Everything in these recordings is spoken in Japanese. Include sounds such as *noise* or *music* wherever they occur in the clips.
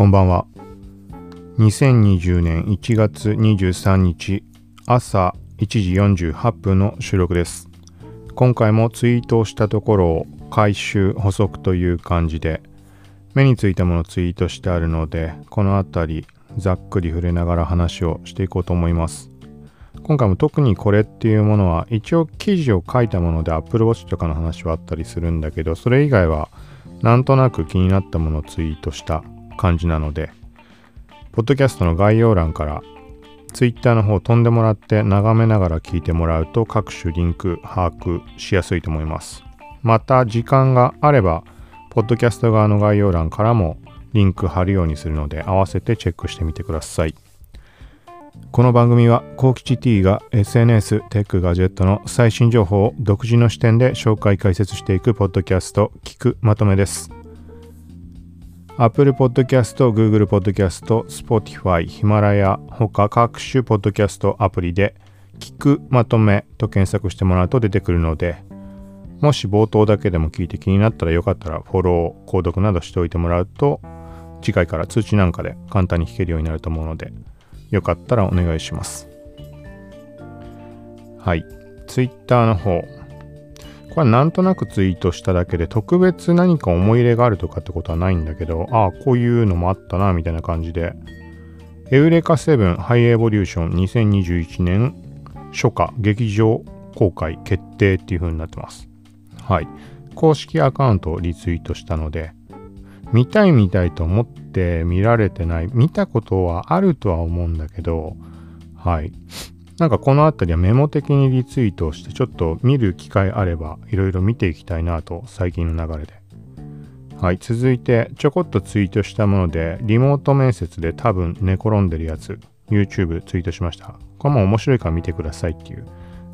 こんばんは。2020年1月23日朝1時48分の収録です。今回もツイートをしたところを回収補足という感じで目についたものをツイートしてあるのでこの辺りざっくり触れながら話をしていこうと思います。今回も特にこれっていうものは一応記事を書いたもので Apple Watch とかの話はあったりするんだけどそれ以外はなんとなく気になったものをツイートした感じなのでポッドキャストの概要欄から Twitter の方飛んでもらって眺めながら聞いてもらうと各種リンク把握しやすいと思います。また時間があればポッドキャスト側の概要欄からもリンク貼るようにするので合わせてチェックしてみてください。この番組は幸吉 T が SNS、テック、ガジェットの最新情報を独自の視点で紹介解説していくポッドキャスト聞くまとめです。Apple Podcast、Google Podcast、Spotify、ヒマラヤ他各種ポッドキャストアプリで聞くまとめと検索してもらうと出てくるのでもし冒頭だけでも聞いて気になったらよかったらフォロー、購読などしておいてもらうと次回から通知なんかで簡単に聞けるようになると思うのでよかったらお願いします。はい。Twitter の方。これはなんとなくツイートしただけで特別何か思い入れがあるとかってことはないんだけど、ああ、こういうのもあったな、みたいな感じで。エウレカ7ハイエボリューション2021年初夏劇場公開決定っていう風になってます。はい。公式アカウントをリツイートしたので、見たい見たいと思って見られてない、見たことはあるとは思うんだけど、はい。なんかこの辺りはメモ的にリツイートをしてちょっと見る機会あればいろいろ見ていきたいなと最近の流れで。はい。続いてちょこっとツイートしたものでリモート面接で多分寝転んでるやつ YouTube ツイートしました。これも面白いから見てくださいっていう。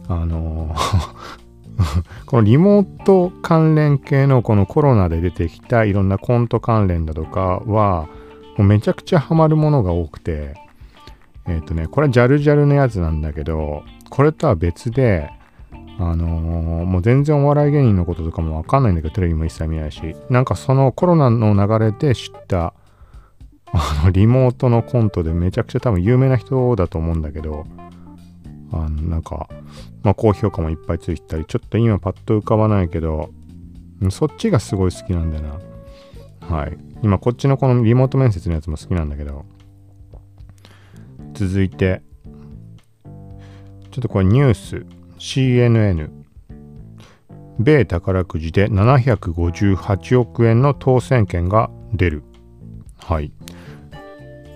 あのー *laughs* このリモート関連系のこのコロナで出てきたいろんなコント関連だとかは、もうめちゃくちゃハマるものが多くて、えっ、ー、とね、これはジャルジャルのやつなんだけど、これとは別で、あのー、もう全然お笑い芸人のこととかもわかんないんだけど、テレビも一切見ないし、なんかそのコロナの流れで知った、あの、リモートのコントでめちゃくちゃ多分有名な人だと思うんだけど、あの、なんか、まあ、高評価もいっぱいついてたり、ちょっと今パッと浮かばないけど、そっちがすごい好きなんだよな。はい。今こっちのこのリモート面接のやつも好きなんだけど、続いて、ちょっとこれニュース、CNN、米宝くじで758億円の当選権が出る。はい。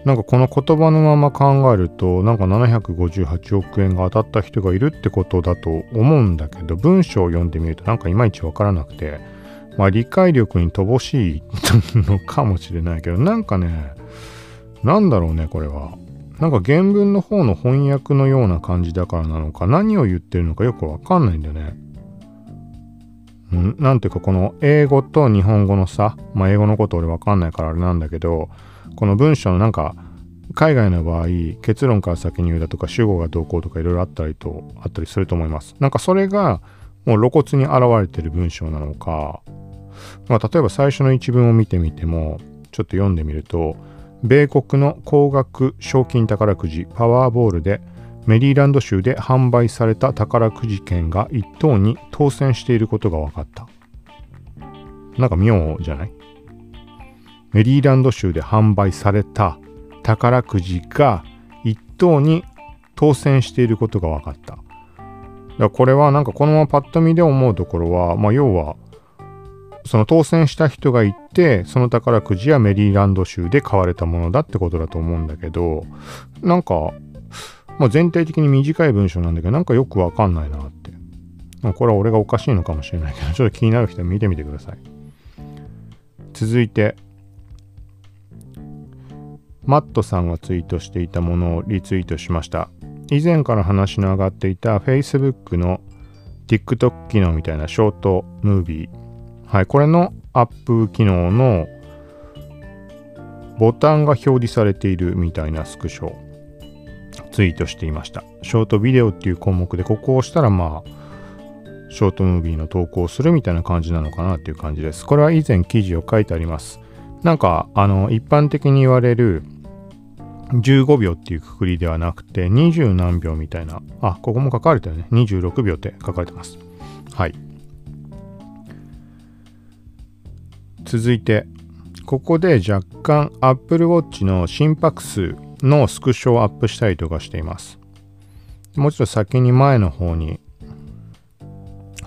なんかこの言葉のまま考えるとなんか758億円が当たった人がいるってことだと思うんだけど文章を読んでみるとなんかいまいちわからなくてまあ理解力に乏しいのかもしれないけどなんかねなんだろうねこれはなんか原文の方の翻訳のような感じだからなのか何を言ってるのかよくわかんないんだよね。んなんていうかこの英語と日本語の差。まあ英語のこと俺わかんないからあれなんだけどこの文章のなんか海外の場合結論から先に言うだとか主語がどうこうとかいろいろあったりとあったりすると思います。なんかそれがもう露骨に現れてる文章なのか、まあ、例えば最初の一文を見てみてもちょっと読んでみると米国の高額賞金宝くじパワーボールでメリーランド州で販売された宝くじ券が1等に当選していることが分かったなんか妙じゃない？メリーランド州で販売された宝くじが1等に当選していることが分かった。だからこれはなんかこのままパッと見で思うところは、まあ要は、その当選した人がいて、その宝くじはメリーランド州で買われたものだってことだと思うんだけど、なんか、まあ、全体的に短い文章なんだけど、なんかよくわかんないなって。これは俺がおかしいのかもしれないけど、ちょっと気になる人は見てみてください。続いて、マットさんがツイートしていたものをリツイートしました。以前から話の上がっていた Facebook の TikTok 機能みたいなショートムービー。はい、これのアップ機能のボタンが表示されているみたいなスクショツイートしていました。ショートビデオっていう項目でここを押したらまあショートムービーの投稿をするみたいな感じなのかなっていう感じです。これは以前記事を書いてあります。なんかあの一般的に言われる15秒っていうくくりではなくて20何秒みたいなあここも書かれてるね26秒って書かれてますはい続いてここで若干 Apple Watch の心拍数のスクショをアップしたりとかしています。もうちょっと先に前の方に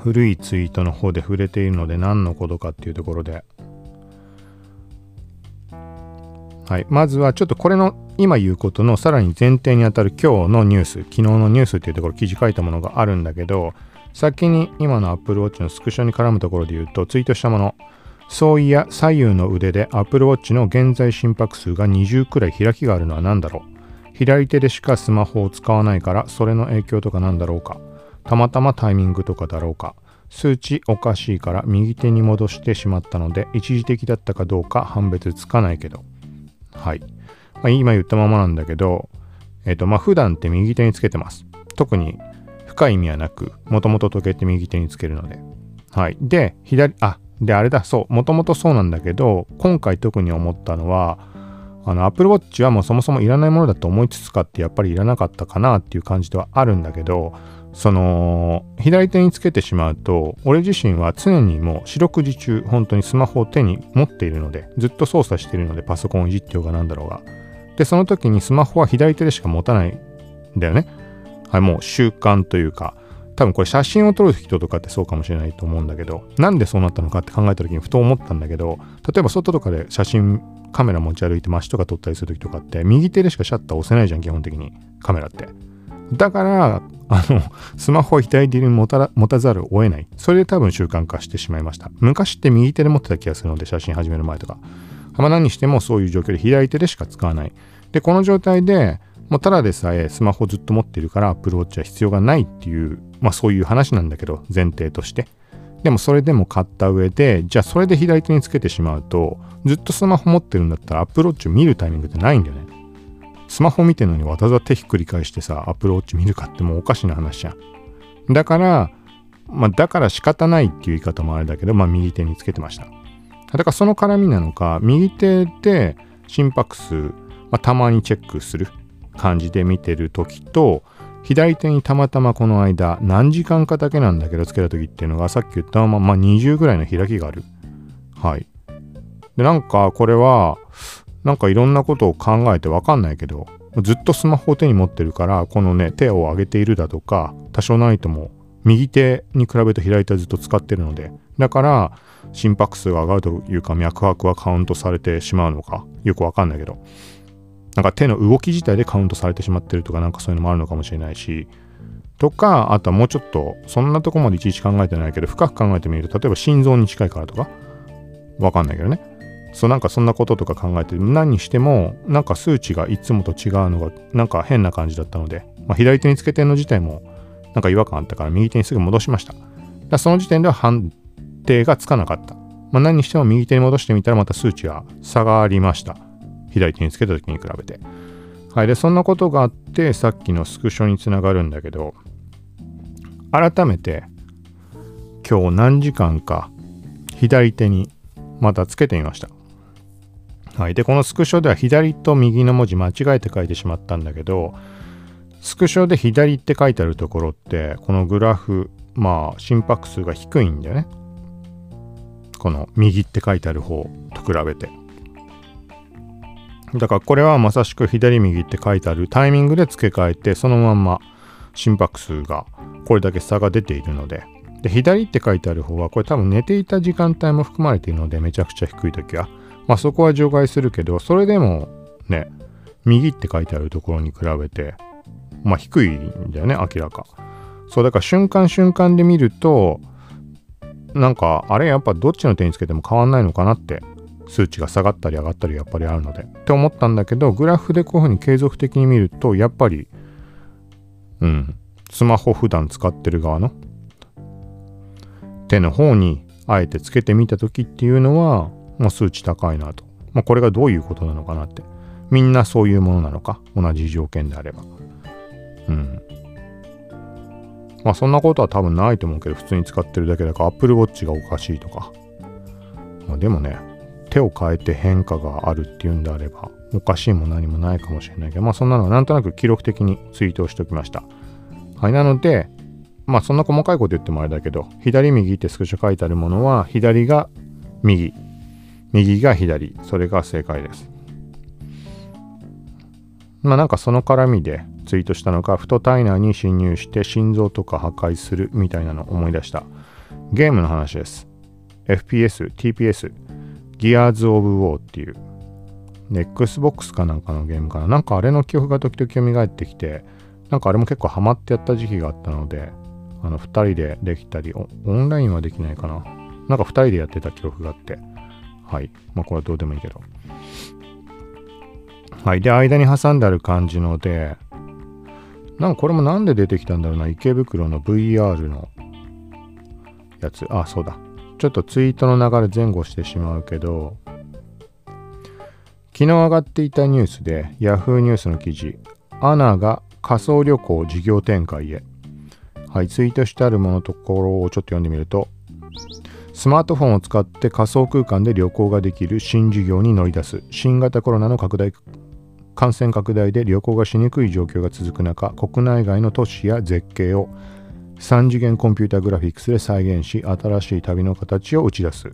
古いツイートの方で触れているので何のことかっていうところで。はい、まずはちょっとこれの今言うことのさらに前提にあたる今日のニュース昨日のニュースっていうところ記事書いたものがあるんだけど先に今の Apple Watch のスクショに絡むところで言うとツイートしたもの。そういや左右の腕で Apple Watch の現在心拍数が20くらい開きがあるのは何だろう。左手でしかスマホを使わないからそれの影響とかなんだろうか。たまたまタイミングとかだろうか。数値おかしいから右手に戻してしまったので一時的だったかどうか判別つかないけど。はい、まあ、今言ったままなんだけどえっ、ー、とまあ普段って右手につけてます。特に深い意味はなくもともと時計って右手につけるので。はい。で左あで、あれだ、そう、もともとそうなんだけど、今回特に思ったのは、あの、Apple Watch はもうそもそもいらないものだと思いつつかってやっぱりいらなかったかなっていう感じではあるんだけど、その、左手につけてしまうと、俺自身は常にもう四六時中、本当にスマホを手に持っているので、ずっと操作しているので、パソコンをいじってようがなんだろうが。で、その時にスマホは左手でしか持たないんだよね。はい、もう習慣というか、多分これ写真を撮る人とかってそうかもしれないと思うんだけど、なんでそうなったのかって考えた時にふと思ったんだけど、例えば外とかで写真、カメラ持ち歩いて街とか撮ったりする時とかって、右手でしかシャッター押せないじゃん、基本的に。カメラって。だから、あの、スマホを左手に持た持たざるを得ない。それで多分習慣化してしまいました。昔って右手で持ってた気がするので、写真始める前とか。まあ、何にしてもそういう状況で左手でしか使わない。で、この状態で、もうただでさえスマホずっと持ってるから Apple Watch は必要がないっていうまあそういう話なんだけど、前提として。でもそれでも買った上で、じゃあそれで左手につけてしまうと、ずっとスマホ持ってるんだったらアプローチを見るタイミングってないんだよね。スマホ見てるのにわざわざ手ひっくり返してさ、アプローチ見るかってもうおかしな話じゃん。だから、まあだから仕方ないっていう言い方もあれだけど、まあ右手につけてました。だからその絡みなのか、右手で心拍数、まあ、たまにチェックする感じで見てる時と、左手にたまたまこの間何時間かだけなんだけどつけた時っていうのがさっき言ったまま、20ぐらいの開きがある。はい。で、なんかこれはなんかいろんなことを考えてわかんないけどずっとスマホを手に持ってるからこのね手を上げているだとか多少ないとも右手に比べると左手はずっと使ってるのでだから心拍数が上がるというか脈拍はカウントされてしまうのかよくわかんないけどなんか手の動き自体でカウントされてしまってるとかなんかそういうのもあるのかもしれないし。とかあとはもうちょっとそんなとこまでいちいち考えてないけど深く考えてみる。と例えば心臓に近いからとか。わかんないけどね。そうなんかそんなこととか考えて何にしてもなんか数値がいつもと違うのがなんか変な感じだったので、まあ、左手につけてるの自体もなんか違和感あったから右手にすぐ戻しました。だその時点では判定がつかなかった、まあ、何にしても右手に戻してみたらまた数値が下がりました。左手につけた時に比べて。はい。で、そんなことがあって、さっきのスクショにつながるんだけど、改めて、今日何時間か左手にまたつけてみました。はい。で、このスクショでは左と右の文字間違えて書いてしまったんだけど、スクショで左って書いてあるところって、このグラフ、まあ、心拍数が低いんだよね。この右って書いてある方と比べて。だからこれはまさしく左右って書いてある。タイミングで付け替えてそのまんま心拍数がこれだけ差が出ているので。で左って書いてある方はこれ多分寝ていた時間帯も含まれているのでめちゃくちゃ低い時は。まあそこは除外するけどそれでもね右って書いてあるところに比べてまあ低いんだよね明らか。そうだから瞬間瞬間で見るとなんかあれやっぱどっちの手につけても変わんないのかなって数値が下がったり上がったりやっぱりあるので。って思ったんだけどグラフでこういうふうに継続的に見るとやっぱりうんスマホ普段使ってる側の手の方にあえてつけてみた時っていうのは、まあ、数値高いなと、まあ、これがどういうことなのかなって。みんなそういうものなのか？同じ条件であれば。うん。まあそんなことは多分ないと思うけど普通に使ってるだけだから Apple Watch がおかしいとか。まあでもね手を変えて変化があるっていうんであればおかしいも何もないかもしれないけどまあそんなのはなんとなく記録的にツイートをしておきました。はいなのでまあそんな細かいこと言ってもあれだけど左右ってスクショ書いてあるものは左が右。右が左。それが正解です。まあなんかその絡みでツイートしたのかふと体内に侵入して心臓とか破壊するみたいなのを思い出した。ゲームの話です。FPS、TPS、Gears of War っていう、Xbox かなんかのゲームかな。なんかあれの記憶が時々蘇ってきて、なんかあれも結構ハマってやった時期があったので、あの2人でできたりオ、オンラインはできないかな。なんか2人でやってた記憶があって、はい。まあこれはどうでもいいけど。はい。で、間に挟んである感じので、なんかこれもなんで出てきたんだろうな。池袋の VR のやつ。あ、そうだ。ちょっとツイートの流れ前後してしまうけど、昨日上がっていたニュースで Yahoo ニュースの記事、アナが仮想旅行事業展開へ。はい、ツイートしてあるものところをちょっと読んでみると、スマートフォンを使って仮想空間で旅行ができる新事業に乗り出す新型コロナの拡大感染拡大で旅行がしにくい状況が続く中国内外の都市や絶景を3次元コンピュータグラフィックスで再現し新しい旅の形を打ち出す、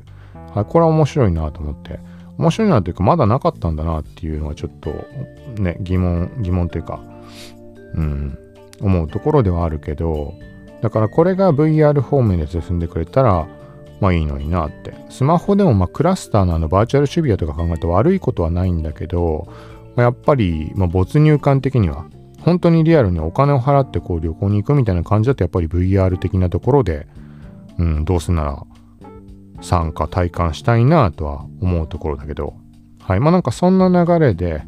はい、これは面白いなと思って。面白いなというかまだなかったんだなっていうのはちょっとね疑問疑問というかうん思うところではあるけどだからこれが VR 方面で進んでくれたらまあいいのになって。スマホでもまあクラスターのあのバーチャルシビアとか考えると悪いことはないんだけど、まあ、やっぱり、まあ、没入感的には本当にリアルにお金を払ってこう旅行に行くみたいな感じだとやっぱり VR 的なところで、うん、どうせなら参加体感したいなとは思うところだけど、はい。まあなんかそんな流れで、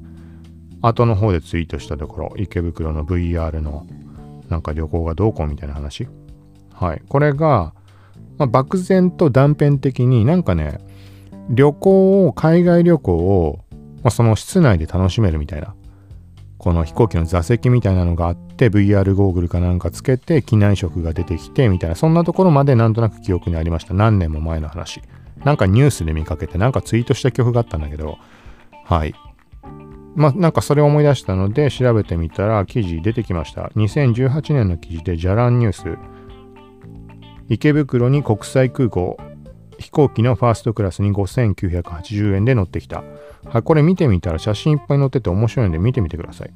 後の方でツイートしたところ、池袋の VR のなんか旅行がどうこうみたいな話。はい。これが、まあ、漠然と断片的になんかね、旅行を、海外旅行を、まあ、その室内で楽しめるみたいな。この飛行機の座席みたいなのがあって VR ゴーグルかなんかつけて機内食が出てきてみたいなそんなところまでなんとなく記憶にありました。何年も前の話。なんかニュースで見かけてなんかツイートした記憶があったんだけど。はい。まあなんかそれを思い出したので調べてみたら記事出てきました。2018年の記事でじゃらんニュース。池袋に国際空港。飛行機のファーストクラスに5980円で乗ってきた。はい、これ見てみたら写真いっぱい載ってて面白いんで見てみてください。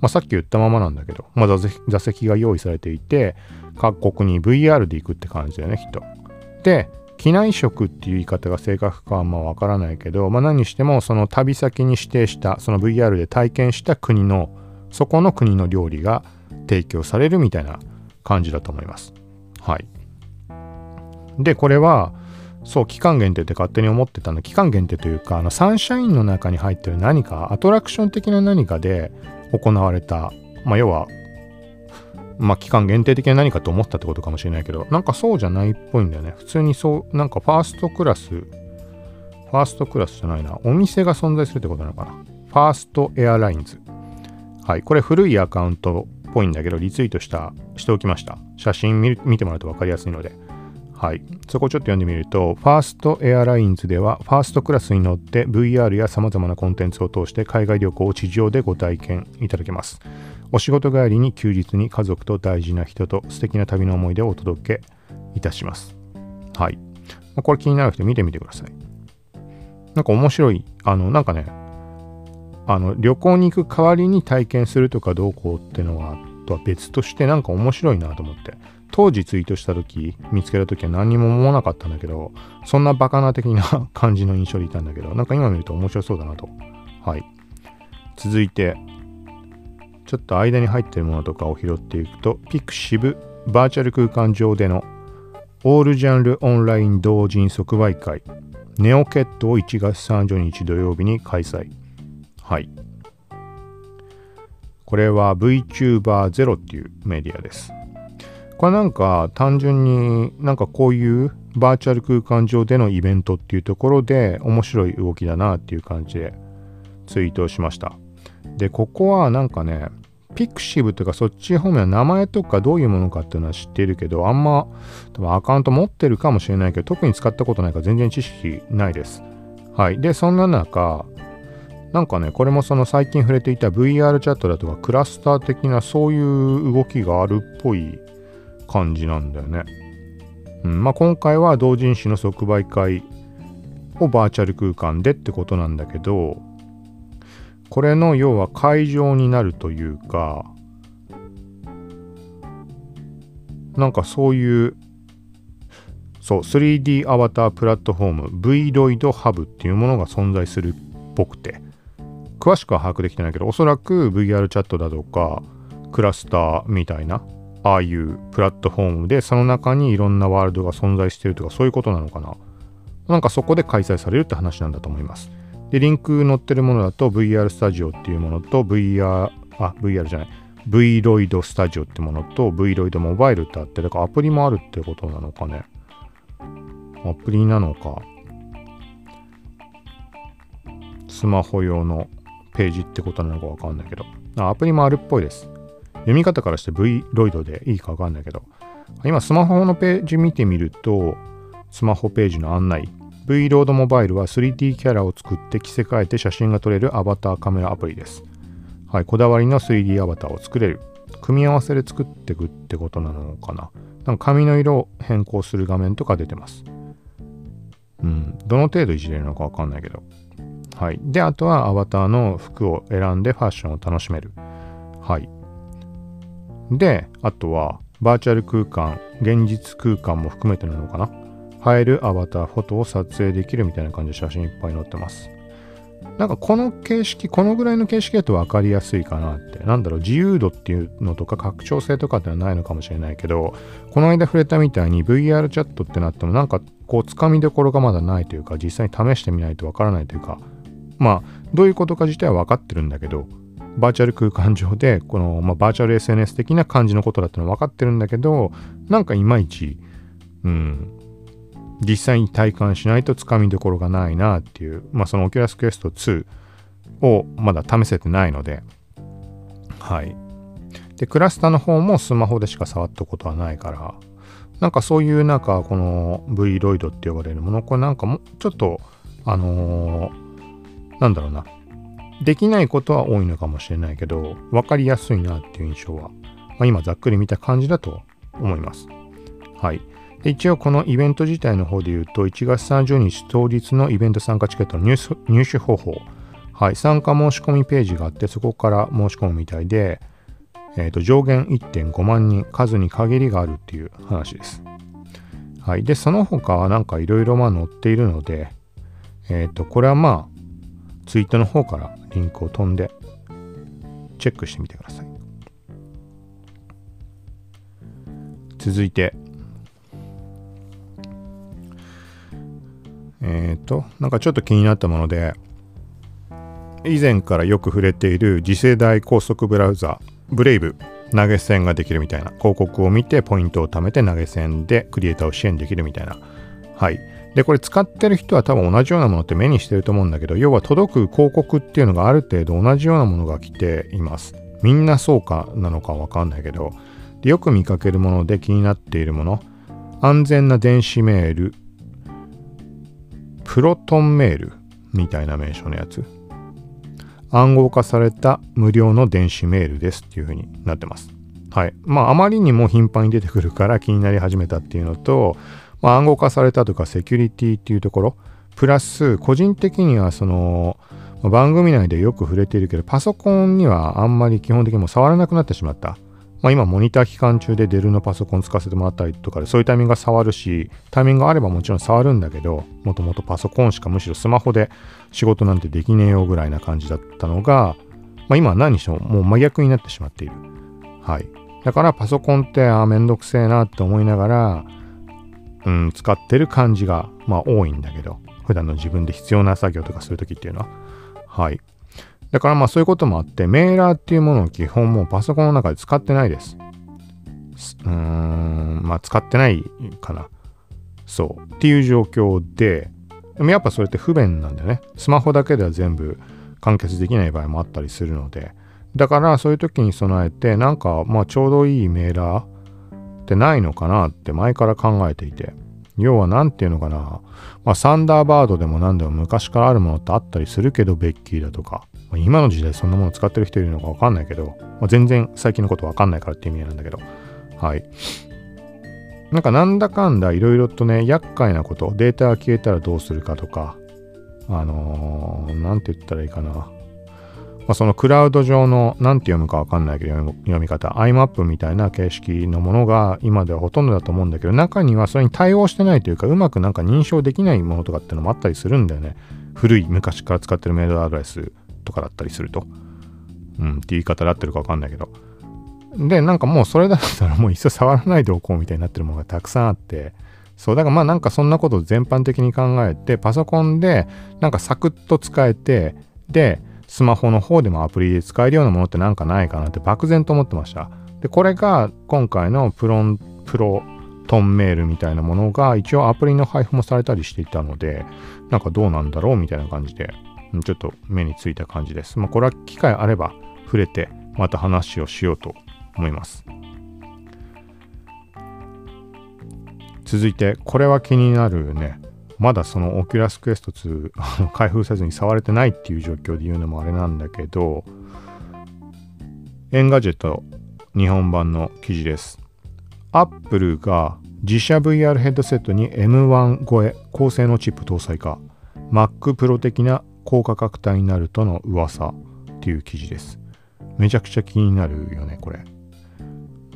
まあ、さっき言ったままなんだけど、まあ、座席が用意されていて、各国に VR で行くって感じだよね、きっと。で、機内食っていう言い方が正確かはまあわからないけど、まあ、何にしてもその旅先に指定したその VR で体験した国のそこの国の料理が提供されるみたいな感じだと思います。はい。でこれはそう期間限定って勝手に思ってたの。期間限定というかあのサンシャインの中に入ってる何かアトラクション的な何かで行われた、まあ、要は、まあ、期間限定的な何かと思ったってことかもしれないけどなんかそうじゃないっぽいんだよね。普通にそうなんかファーストクラスファーストクラスじゃないな。お店が存在するってことなのかな。ファーストエアラインズ。はいこれ古いアカウントっぽいんだけどリツイートしたしておきました。写真見てもらうと分かりやすいので。はい、そこをちょっと読んでみると、ファーストエアラインズでは、ファーストクラスに乗って VR や様々なコンテンツを通して海外旅行を地上でご体験いただけます。お仕事帰りに休日に家族と大事な人と素敵な旅の思い出をお届けいたします。はい。これ気になる人見てみてください。なんか面白い、あの、なんかね、あの、旅行に行く代わりに体験するとかどうこうってのは、とは別としてなんか面白いなと思って。当時ツイートした時見つけた時は何にも思わなかったんだけどそんなバカな的な感じの印象でいたんだけどなんか今見ると面白そうだなと。はい。続いてちょっと間に入ってるものとかを拾っていくとピクシブバーチャル空間上でのオールジャンルオンライン同人即売会ネオケットを1月30日土曜日に開催。はい。これは VTuber0 っていうメディアです。これなんか単純になんかこういうバーチャル空間上でのイベントっていうところで面白い動きだなっていう感じでツイートをしました。で、ここはなんかね、ピクシブとかそっち方面は名前とかどういうものかっていうのは知ってるけど、あんま多分アカウント持ってるかもしれないけど、特に使ったことないから全然知識ないです。はい。で、そんな中、なんかね、これもその最近触れていた VR チャットだとかクラスター的なそういう動きがあるっぽい感じなんだよね。うんまあ、今回は同人誌の即売会をバーチャル空間でってことなんだけど、これの要は会場になるというか、なんかそういうそう 3D アバタープラットフォーム VLOID ハブっていうものが存在するっぽくて詳しくは把握できてないけどおそらく VR チャットだとかクラスターみたいなああいうプラットフォームでその中にいろんなワールドが存在しているとかそういうことなのかな。なんかそこで開催されるって話なんだと思います。でリンク載ってるものだと VR スタジオっていうものと VR あ VR じゃない。VLOID スタジオってものと VLOID モバイルってあってだからアプリもあるってことなのかね。アプリなのか、スマホ用のページってことなのかわかんないけど、アプリもあるっぽいです。読み方からして V ロイドでいいかわかんないけど、今スマホのページ見てみると、スマホページの案内、V ロードモバイルは 3D キャラを作って着せ替えて写真が撮れるアバターカメラアプリです。はい、こだわりの 3D アバターを作れる。組み合わせで作っていくってことなのかな。なんか髪の色を変更する画面とか出てます。うん、どの程度いじれるのかわかんないけど。はい。で、あとはアバターの服を選んでファッションを楽しめる。はい。で、あとはバーチャル空間、現実空間も含めてなのかな？映えるアバター、フォトを撮影できるみたいな感じで写真いっぱい載ってます。なんかこの形式、このぐらいの形式だと分かりやすいかなって。なんだろう、自由度っていうのとか拡張性とかってのはないのかもしれないけど、この間触れたみたいに VR チャットってなってもなんかこう、つかみどころがまだないというか、実際に試してみないとわからないというか、まあ、どういうことか自体は分かってるんだけど、バーチャル空間上で、この、まあ、バーチャル SNS 的な感じのことだってのは分かってるんだけど、なんかいまいち、うん、実際に体感しないとつかみどころがないなっていう、まあ、そのオキュラスクエスト2をまだ試せてないので、はい。で、クラスターの方もスマホでしか触ったことはないから、なんかそういうなんかこの V ロイドって呼ばれるものこれなんかもちょっとあのー、なんだろうなできないことは多いのかもしれないけど分かりやすいなっていう印象は、まあ、今ざっくり見た感じだと思いますはい一応このイベント自体の方で言うと1月30日当日のイベント参加チケットの入手方法はい参加申し込みページがあってそこから申し込むみたいでえーと、上限1.5万人、数に限りがあるっていう話です。はい。で、その他はなんかいろいろまあ載っているので、えっ、ー、と、これはまあ、ツイートの方からリンクを飛んで、チェックしてみてください。続いて、えっ、ー、と、なんかちょっと気になったもので、以前からよく触れている次世代高速ブラウザブレイブ投げ銭ができるみたいな広告を見てポイントを貯めて投げ銭でクリエイターを支援できるみたいなはいでこれ使ってる人は多分同じようなものって目にしてると思うんだけど要は届く広告っていうのがある程度同じようなものが来ています。みんなそうかなのかわかんないけど。でよく見かけるもので気になっているもの。安全な電子メール。プロトンメールみたいな名称のやつ。暗号化された無料の電子メールですっていう風になってます。はい。まあ、あまりにも頻繁に出てくるから気になり始めたっていうのと、まあ、暗号化されたとかセキュリティっていうところ、プラス、個人的にはその、番組内でよく触れているけど、パソコンにはあんまり基本的にも触らなくなってしまった。まあ、今、モニター期間中でデルのパソコン使わせてもらったりとかで、そういうタイミングが触るし、タイミングがあればもちろん触るんだけど、もともとパソコンしかむしろスマホで仕事なんてできねえよぐらいな感じだったのが、まあ、今は何にしてももう真逆になってしまっている。はい。だからパソコンって、ああ、めんどくせえなって思いながら、うん、使ってる感じが、まあ多いんだけど、普段の自分で必要な作業とかするときっていうのは。はい。だからまあそういうこともあって、メーラーっていうものを基本もうパソコンの中で使ってないです。うーん、まあ使ってないかな。そう。っていう状況で、でもやっぱそれって不便なんだよね。スマホだけでは全部完結できない場合もあったりするので。だからそういう時に備えて、なんかまあちょうどいいメーラーてないのかなって前から考えていて。要は何て言うのかな、まあ、サンダーバードでも何でも昔からあるものってあったりするけど、ベッキーだとか、まあ、今の時代そんなもの使ってる人いるのかわかんないけど、まあ、全然最近のことわかんないからって意味なんだけど、はい。なんかなんだかんだいろいろとね、厄介なこと、データが消えたらどうするかとか、あのー、て言ったらいいかな。まあ、そのクラウド上の、なんて読むかわかんないけど、読み方、IMAP みたいな形式のものが今ではほとんどだと思うんだけど、中にはそれに対応してないというか、うまくなんか認証できないものとかっていうのもあったりするんだよね。古い昔から使ってるメールアドレスとかだったりすると。うん、って言い方で合ってるかわかんないけど。で、なんかもうそれだったらもう一切触らないでおこうみたいになってるものがたくさんあって、そう、だからまあなんかそんなことを全般的に考えて、パソコンでなんかサクッと使えて、で、スマホの方でもアプリで使えるようなものってなんかないかなって漠然と思ってました。で、これが今回のプロン、プロトンメールみたいなものが一応アプリの配布もされたりしていたので、なんかどうなんだろうみたいな感じで、ちょっと目についた感じです。まあこれは機会あれば触れてまた話をしようと思います。続いて、これは気になるね。まだそのオキュラスクエスト2 *laughs* 開封せずに触れてないっていう状況で言うのもあれなんだけど、エンガジェット日本版の記事です。アップルが自社 VR ヘッドセットに M1 超え高性能チップ搭載か Mac Pro 的な高価格帯になるとの噂っていう記事です。めちゃくちゃ気になるよね、これ。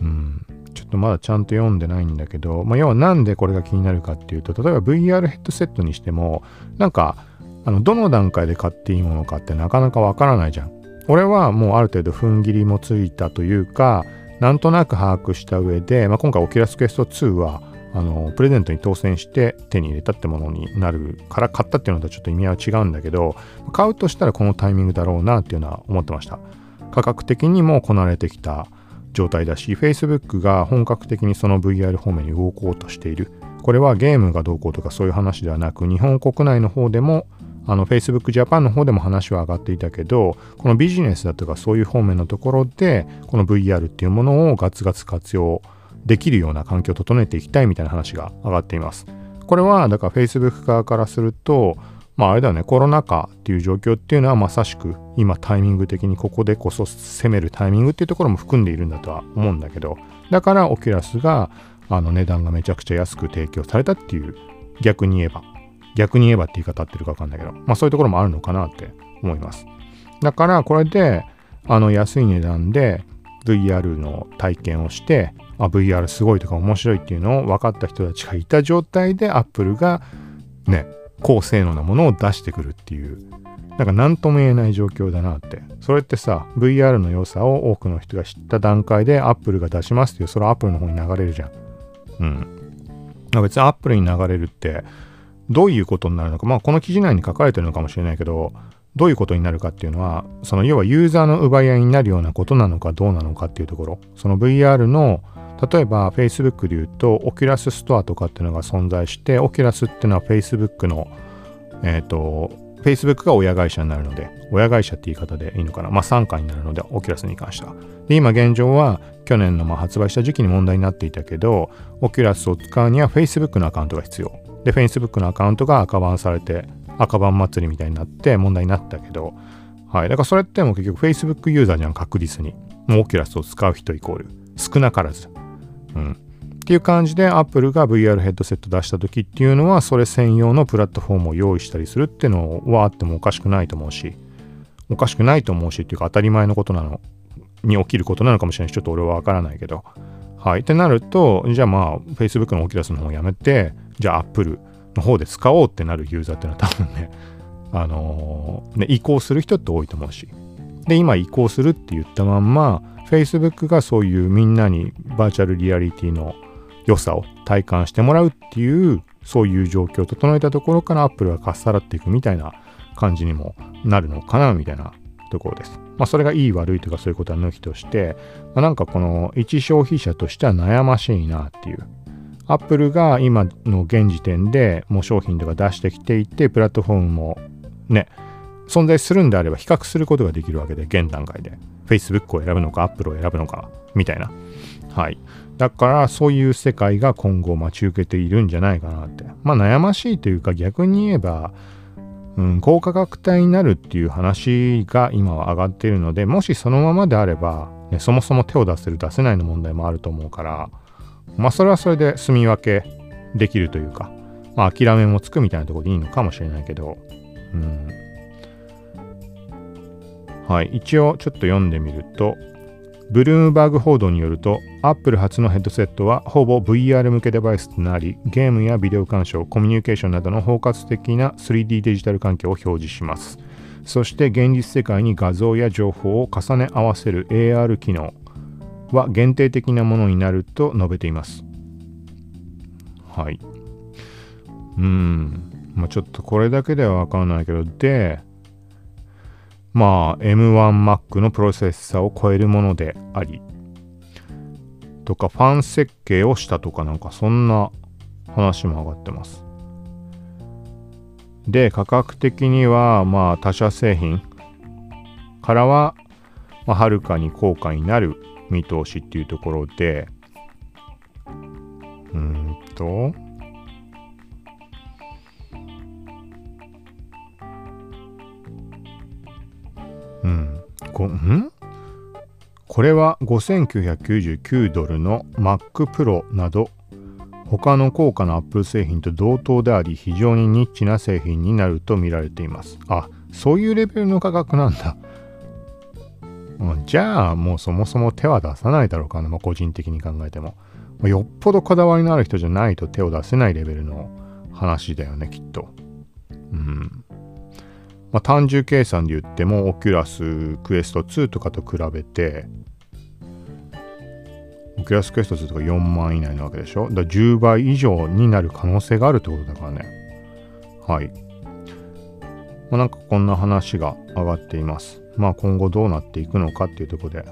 うん、ちょっとまだちゃんと読んでないんだけど、まあ、要はなんでこれが気になるかっていうと、例えば VR ヘッドセットにしても、なんか、あの、どの段階で買っていいものかってなかなかわからないじゃん。俺はもうある程度踏ん切りもついたというか、なんとなく把握した上で、まあ、今回オキュラスクエスト2は、あの、プレゼントに当選して手に入れたってものになるから買ったっていうのとはちょっと意味合いは違うんだけど、買うとしたらこのタイミングだろうなっていうのは思ってました。価格的にもこなれてきた状態だし、Facebook が本格的にその VR 方面に動こうとしている。これはゲームがどうこうとかそういう話ではなく、日本国内の方でも、あの Facebook Japan の方でも話は上がっていたけど、このビジネスだとかそういう方面のところで、この VR っていうものをガツガツ活用できるような環境を整えていきたいみたいな話が上がっています。これは、だから Facebook 側からすると、まああれだよね、コロナ禍っていう状況っていうのはまさしく今タイミング的にここでこそ攻めるタイミングっていうところも含んでいるんだとは思うんだけど、だからオキュラスがあの値段がめちゃくちゃ安く提供されたっていう逆に言えば、逆に言えばって言い方合ってるかわかんないけど、まあそういうところもあるのかなって思います。だからこれであの安い値段で VR の体験をして、あ、VR すごいとか面白いっていうのを分かった人たちがいた状態で Apple がね、高性能なものを出してくるっていう、なんか何とも言えない状況だなって。それってさ、VR の良さを多くの人が知った段階で Apple が出しますっていう、それは Apple の方に流れるじゃん。うん。別に Apple に流れるって、どういうことになるのか、まあこの記事内に書かれてるのかもしれないけど、どういうことになるかっていうのは、その要はユーザーの奪い合いになるようなことなのかどうなのかっていうところ、その VR の例えば Facebook で言うと Oculus Store とかっていうのが存在して Oculus っていうのは Facebook のえっ、ー、と Facebook が親会社になるので親会社って言い方でいいのかな。まあ傘下になるので Oculus に関しては。で今現状は去年のま発売した時期に問題になっていたけど Oculus を使うには Facebook のアカウントが必要。で Facebook のアカウントが赤バンされて赤バン祭りみたいになって問題になったけど。はい。だからそれっても結局 Facebook ユーザーじゃん確実にもう Oculus を使う人イコール少なからず。うん。っていう感じで Apple が VR ヘッドセット出した時っていうのはそれ専用のプラットフォームを用意したりするっていうのはあってもおかしくないと思うしおかしくないと思うしっていうか当たり前のことなのに起きることなのかもしれない。しちょっと俺はわからないけど。はい。ってなるとじゃあまあ Facebook の起き出すの方をやめてじゃあ Apple の方で使おうってなるユーザーっていうのは多分ね *laughs* あのー、ね移行する人って多いと思うし。で今移行するって言ったまんま Facebook がそういうみんなにバーチャルリアリティの良さを体感してもらうっていうそういう状況を整えたところから Apple がかっさらっていくみたいな感じにもなるのかなみたいなところです。まあそれがいい悪いとかそういうことは抜きとして、まあ、なんかこの一消費者としては悩ましいなっていう。Apple が今の現時点でもう商品とか出してきていて、プラットフォームもね、存在するんであれば比較することができるわけで、現段階で。Facebook を選ぶのか、Apple を選ぶのか、みたいな。はい。だからそういう世界が今後待ち受けているんじゃないかなって。まあ悩ましいというか逆に言えば、うん、高価格帯になるっていう話が今は上がっているので、もしそのままであれば、ね、そもそも手を出せる出せないの問題もあると思うから、まあそれはそれで住み分けできるというか、まあ諦めもつくみたいなところでいいのかもしれないけど、うん。はい、一応ちょっと読んでみると、ブルームバーグ報道によると、Apple 初のヘッドセットはほぼ VR 向けデバイスとなり、ゲームやビデオ鑑賞、コミュニケーションなどの包括的な 3D デジタル環境を表示します。そして現実世界に画像や情報を重ね合わせる AR 機能は限定的なものになると述べています。はい。うん。まあちょっとこれだけではわからないけど、で、まあ M1Mac のプロセッサーを超えるものでありとかファン設計をしたとかなんかそんな話も上がってます。で価格的にはまあ他社製品からは、はるかに高価になる見通しっていうところでうんとうん。こん？これは5999ドルの Mac Pro など他の高価な Apple 製品と同等であり非常にニッチな製品になると見られています。あ、そういうレベルの価格なんだ。うん、じゃあもうそもそも手は出さないだろうかな、まあ、個人的に考えても。よっぽどこだわりのある人じゃないと手を出せないレベルの話だよね、きっと。うん。まあ、単純計算で言っても、オキュラスクエスト2とかと比べて、オキュラスクエスト2とか4万以内なわけでしょ？だから10倍以上になる可能性があるってことだからね。はい。まあ、なんかこんな話が上がっています。まあ今後どうなっていくのかっていうところで、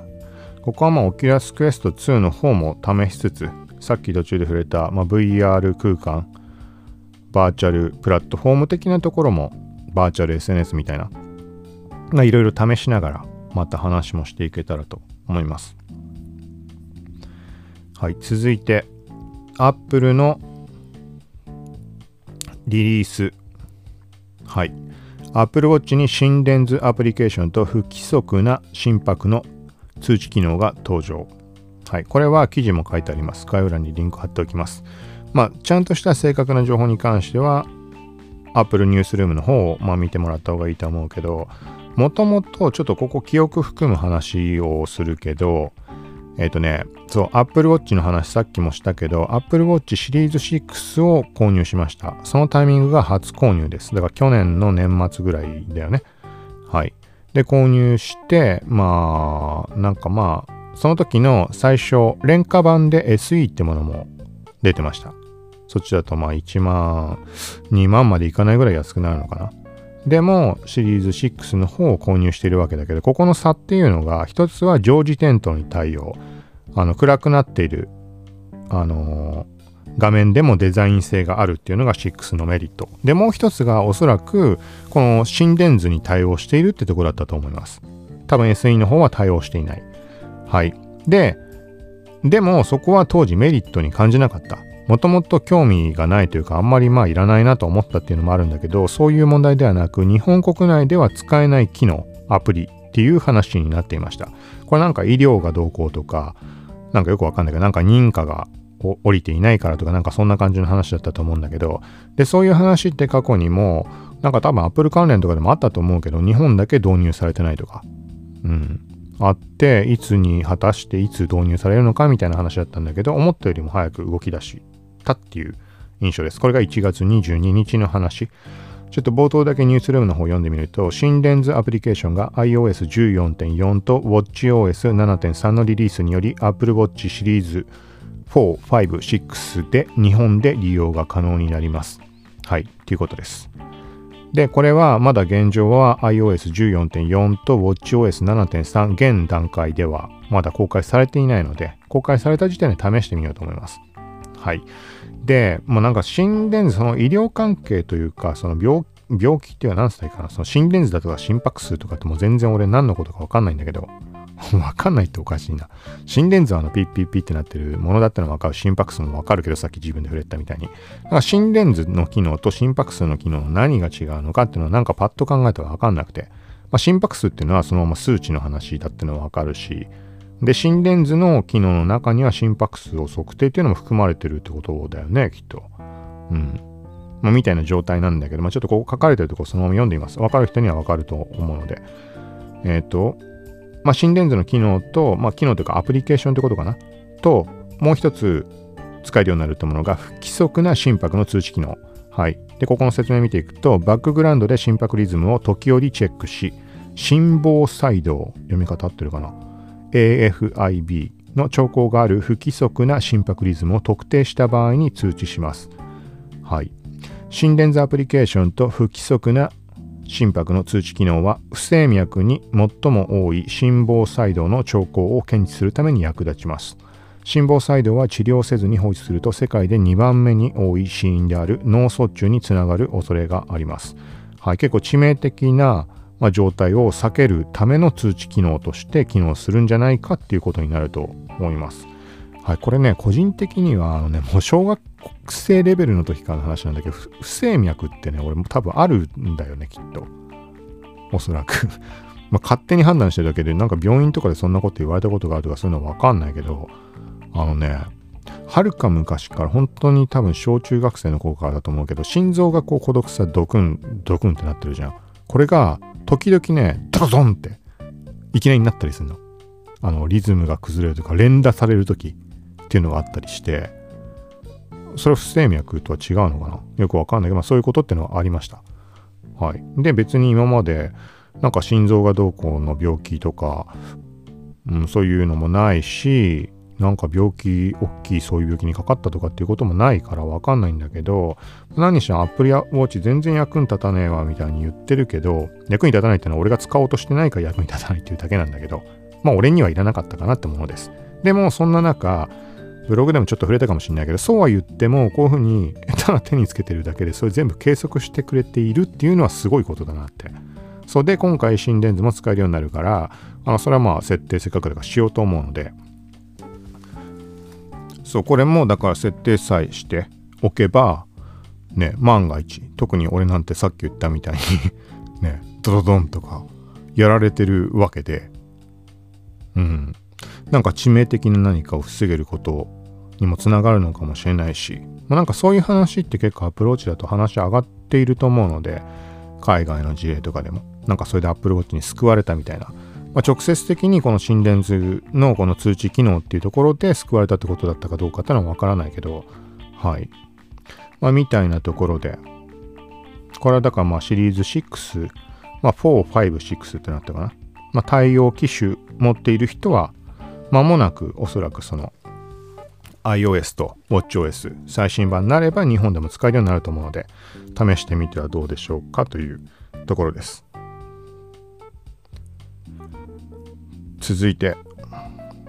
ここはまあオキュラスクエスト2の方も試しつつ、さっき途中で触れた、まあ、VR 空間、バーチャルプラットフォーム的なところもバーチャル SNS みたいな、いろいろ試しながら、また話もしていけたらと思います。はい、続いて、Apple のリリース。はい。Apple Watch に心電図アプリケーションと不規則な心拍の通知機能が登場。はい。これは記事も書いてあります。概要欄にリンク貼っておきます。まあ、ちゃんとした正確な情報に関しては、Apple ニュースルームの方を、まあ、見てもらった方がいいと思うけど、もともとちょっとここ記憶含む話をするけど、えっ、ー、とね、そう、Apple Watch の話さっきもしたけど、Apple Watch シリーズ6を購入しました。そのタイミングが初購入です。だから去年の年末ぐらいだよね。はい。で、購入して、まあ、なんかまあ、その時の最初、廉価版で SE ってものも出てました。そっちだとまあ1万、2万までいかないぐらい安くなるのかな。でもシリーズ6の方を購入しているわけだけど、ここの差っていうのが、一つは常時点灯に対応。あの、暗くなっている、あのー、画面でもデザイン性があるっていうのが6のメリット。で、もう一つがおそらく、この心電図に対応しているってところだったと思います。多分 SE の方は対応していない。はい。で、でもそこは当時メリットに感じなかった。もともと興味がないというかあんまりまあいらないなと思ったっていうのもあるんだけどそういう問題ではなく日本国内では使えない機能アプリっていう話になっていました。これなんか医療がどうこうとかなんかよくわかんないけどなんか認可が降りていないからとかなんかそんな感じの話だったと思うんだけどでそういう話って過去にもなんか多分アップル関連とかでもあったと思うけど日本だけ導入されてないとかうんあっていつに果たしていつ導入されるのかみたいな話だったんだけど思ったよりも早く動き出したっていう印象です。これが1月22日の話。ちょっと冒頭だけニュースルームの方を読んでみると、心電図アプリケーションが iOS14.4 と WatchOS7.3 のリリースにより Apple Watch シリーズ4、5、6で日本で利用が可能になります。はい、ということです。で、これはまだ現状は iOS14.4 と WatchOS7.3 現段階ではまだ公開されていないので、公開された時点で試してみようと思います。はい。で、まあ、なんか心電図、その医療関係というか、その病病気っていうのは何つったらいいかな、その心電図だとか心拍数とかってもう全然俺何のことかわかんないんだけど、*laughs* わかんないっておかしいな。心電図はあのピッピッピってなってるものだったのわかる。心拍数もわかるけど、さっき自分で触れたみたいに。だから心電図の機能と心拍数の機能の何が違うのかっていうのはなんかパッと考えたらわかんなくて。まあ、心拍数っていうのはそのまま数値の話だってのはわかるし、で、心電図の機能の中には心拍数を測定っていうのも含まれてるってことだよね、きっと。うん。まあ、みたいな状態なんだけど、まあ、ちょっとここ書かれてるとこそのまま読んでみます。わかる人にはわかると思うので。えっ、ー、と、まあ、心電図の機能と、まあ、機能というかアプリケーションってことかな？と、もう一つ使えるようになるってものが不規則な心拍の通知機能。はい。で、ここの説明を見ていくと、バックグラウンドで心拍リズムを時折チェックし、心房細動、読み方合ってるかな？?AFIB の兆候がある不規則な心拍リズムを特定した場合に通知します。はい。心電図アプリケーションと不規則な心拍の通知機能は不整脈に最も多い心房細動の兆候を検知するために役立ちます。心房細動は治療せずに放置すると世界で2番目に多い死因である脳卒中につながる恐れがあります。はい、結構致命的な、まあ、状態を避けるための通知機能として機能するんじゃないかっていうことになると思います。はい、これね、個人的には、あのね、*laughs* もう小学生レベルの時からの話なんだけど、不整脈ってね、俺も多分あるんだよね、きっと。おそらく *laughs* まあ、勝手に判断してるだけで、なんか病院とかでそんなこと言われたことがあるとかそういうのわかんないけど、あのね、はるか昔から本当に多分小中学生の頃からだと思うけど、心臓がこう孤独さドクン、ドクンってなってるじゃん。これが時々ね、ドドンっていきなりになったりするの。あの、リズムが崩れるとか連打される時。っていうのがあったりして、それは不整脈とは違うのかな？よくわかんないけど、まあ、そういうことっていうのはありました。はい。で、別に今まで、なんか心臓がどうこうの病気とか、うん、そういうのもないし、なんか病気、大きいそういう病気にかかったとかっていうこともないからわかんないんだけど、何してもアプリウォッチ全然役に立たねえわみたいに言ってるけど、役に立たないっていうのは俺が使おうとしてないから役に立たないっていうだけなんだけど、まあ俺にはいらなかったかなってものです。でもそんな中、ブログでもちょっと触れたかもしれないけど、そうは言っても、こういうふうに下手な手につけてるだけで、それ全部計測してくれているっていうのはすごいことだなって。そうで、今回心電図も使えるようになるから、あのそれはまあ設定せっかくだからしようと思うので、そう、これもだから設定さえしておけば、ね、万が一、特に俺なんてさっき言ったみたいに *laughs* ね、ドドドンとかやられてるわけで、うん。なんか致命的な何かを防げることにもつながるのかもしれないし、まあ、なんかそういう話って結構アプローチだと話上がっていると思うので、海外の事例とかでも、なんかそれでアップルウォッチに救われたみたいな、まあ、直接的にこの心電図のこの通知機能っていうところで救われたってことだったかどうかっていうのはわからないけど、はい。まあ、みたいなところで、これはだからまあシリーズ6、まあ4、5、6ってなったかな。まあ、対応機種持っている人は、間もなくおそらくその iOS と WatchOS 最新版になれば日本でも使えるようになると思うので試してみてはどうでしょうかというところです続いて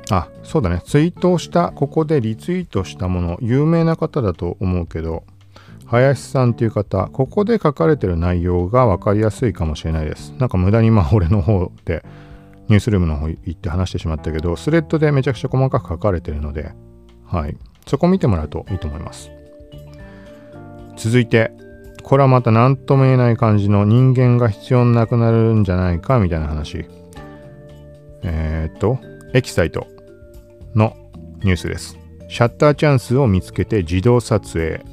あそうだねツイートをしたここでリツイートしたもの有名な方だと思うけど林さんっていう方ここで書かれてる内容が分かりやすいかもしれないですなんか無駄にまあ俺の方でニュースルームの方行って話してしまったけど、スレッドでめちゃくちゃ細かく書かれてるので、はい。そこ見てもらうといいと思います。続いて、これはまた何とも言えない感じの人間が必要なくなるんじゃないかみたいな話。えー、っと、エキサイトのニュースです。シャッターチャンスを見つけて自動撮影。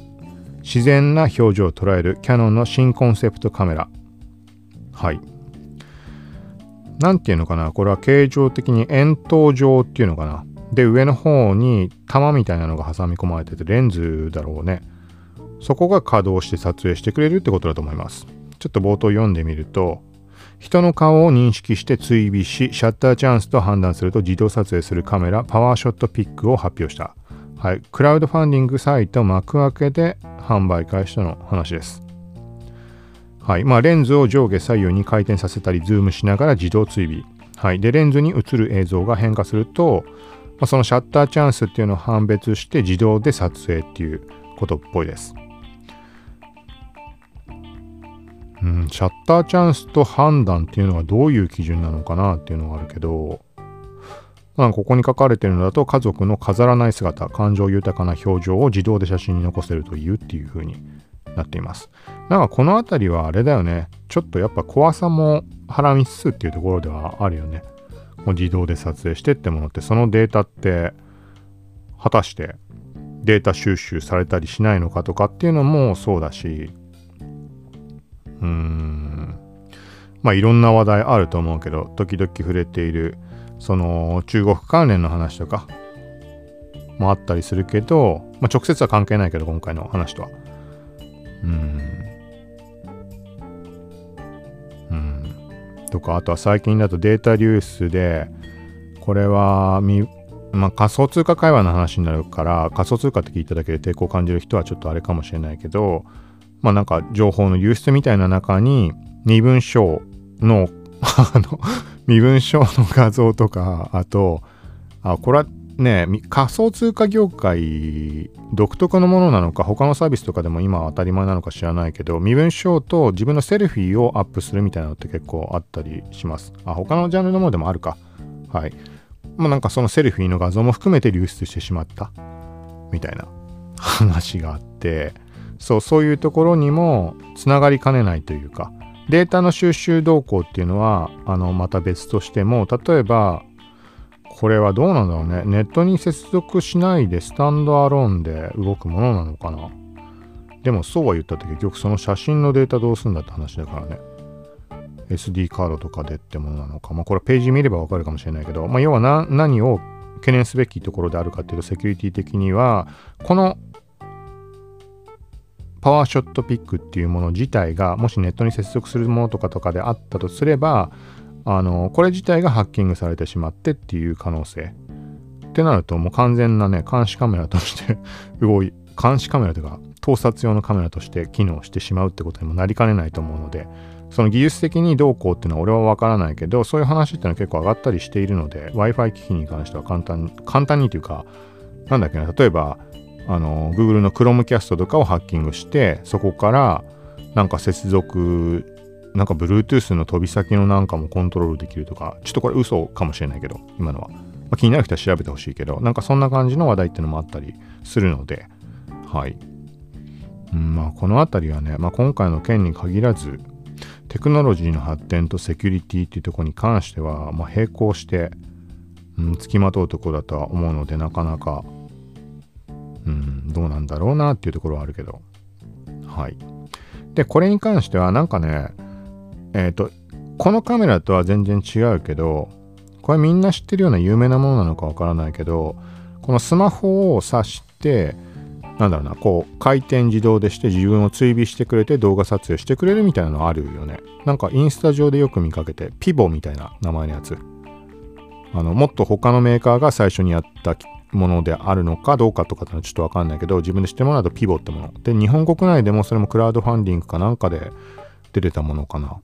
自然な表情を捉えるキャノンの新コンセプトカメラ。はい。なんていうのかな？これは形状的に円筒状っていうのかな？で、上の方に玉みたいなのが挟み込まれてて、レンズだろうね。そこが稼働して撮影してくれるってことだと思います。ちょっと冒頭読んでみると、人の顔を認識して追尾し、シャッターチャンスと判断すると自動撮影するカメラ、パワーショットピックを発表した。はい。クラウドファンディングサイトマクアケで販売開始との話です。はいまあ、レンズを上下左右に回転させたりズームしながら自動追尾、はい、でレンズに映る映像が変化すると、ま、そのシャッターチャンスっていうのを判別して自動で撮影っていうことっぽいです、うん、シャッターチャンスと判断っていうのはどういう基準なのかなっていうのがあるけどまあ、ここに書かれてるのだと家族の飾らない姿感情豊かな表情を自動で写真に残せるというっていう風になっています。なんかこの辺りはあれだよね。ちょっとやっぱ怖さもはらみつつっていうところではあるよね。もう自動で撮影してってものってそのデータって果たしてデータ収集されたりしないのかとかっていうのもそうだしうーん。まあいろんな話題あると思うけど時々触れているその中国関連の話とかもあったりするけど、まあ、直接は関係ないけど今回の話とは。うん。うん。とかあとは最近だとデータ流出でこれはまあ、仮想通貨会話の話になるから仮想通貨って聞いただけで抵抗を感じる人はちょっとあれかもしれないけどまあなんか情報の流出みたいな中に身分証の *laughs* あの身分証の画像とかあとあこれはね仮想通貨業界独特のものなのか他のサービスとかでも今は当たり前なのか知らないけど身分証と自分のセルフィーをアップするみたいなのって結構あったりします。あ他のジャンルのものでもあるか。はい。まあなんかそのセルフィーの画像も含めて流出してしまった。みたいな話があってそうそういうところにもつながりかねないというかデータの収集動向っていうのはあのまた別としても例えばこれはどうなんだろうね。ネットに接続しないでスタンドアローンで動くものなのかな。でもそうは言ったって結局その写真のデータどうすんだって話だからね。SD カードとかでってものなのか。まあこれページ見ればわかるかもしれないけど、まあ、要は何を懸念すべきところであるかっていうとセキュリティ的にはこのパワーショットピックっていうもの自体がもしネットに接続するものとかとかであったとすればあのこれ自体がハッキングされてしまってっていう可能性。ってなるともう完全なね監視カメラとして *laughs* 動い監視カメラというか盗撮用のカメラとして機能してしまうってことにもなりかねないと思うのでその技術的にどうこうっていうのは俺は分からないけどそういう話っていうのは結構上がったりしているので Wi-Fi 機器に関しては簡単に簡単にというかなんだっけな例えばあの Google の Chromecast とかをハッキングしてそこからなんか接続なんか Bluetooth の飛び先のなんかもコントロールできるとかちょっとこれ嘘かもしれないけど今のは、まあ、気になる人は調べてほしいけどなんかそんな感じの話題っていうのもあったりするのではい、うん、まあこの辺りはね、まあ、今回の件に限らずテクノロジーの発展とセキュリティっていうとこに関しては、まあ、並行して、うん、付きまとうとこだとは思うのでなかなかうん、どうなんだろうなっていうところはあるけど。はい。で、これに関してはなんかね、えっ、ー、と、このカメラとは全然違うけど、これみんな知ってるような有名なものなのかわからないけど、このスマホを挿して、なんだろうな、こう、回転自動でして自分を追尾してくれて動画撮影してくれるみたいなのあるよね。なんかインスタ上でよく見かけて、ピボみたいな名前のやつ。あの、もっと他のメーカーが最初にやったものであるのかどうかとかってのはちょっとわかんないけど、自分で知ってもらうとピボってもの。で、日本国内でもそれもクラウドファンディングかなんかで出てたものかな。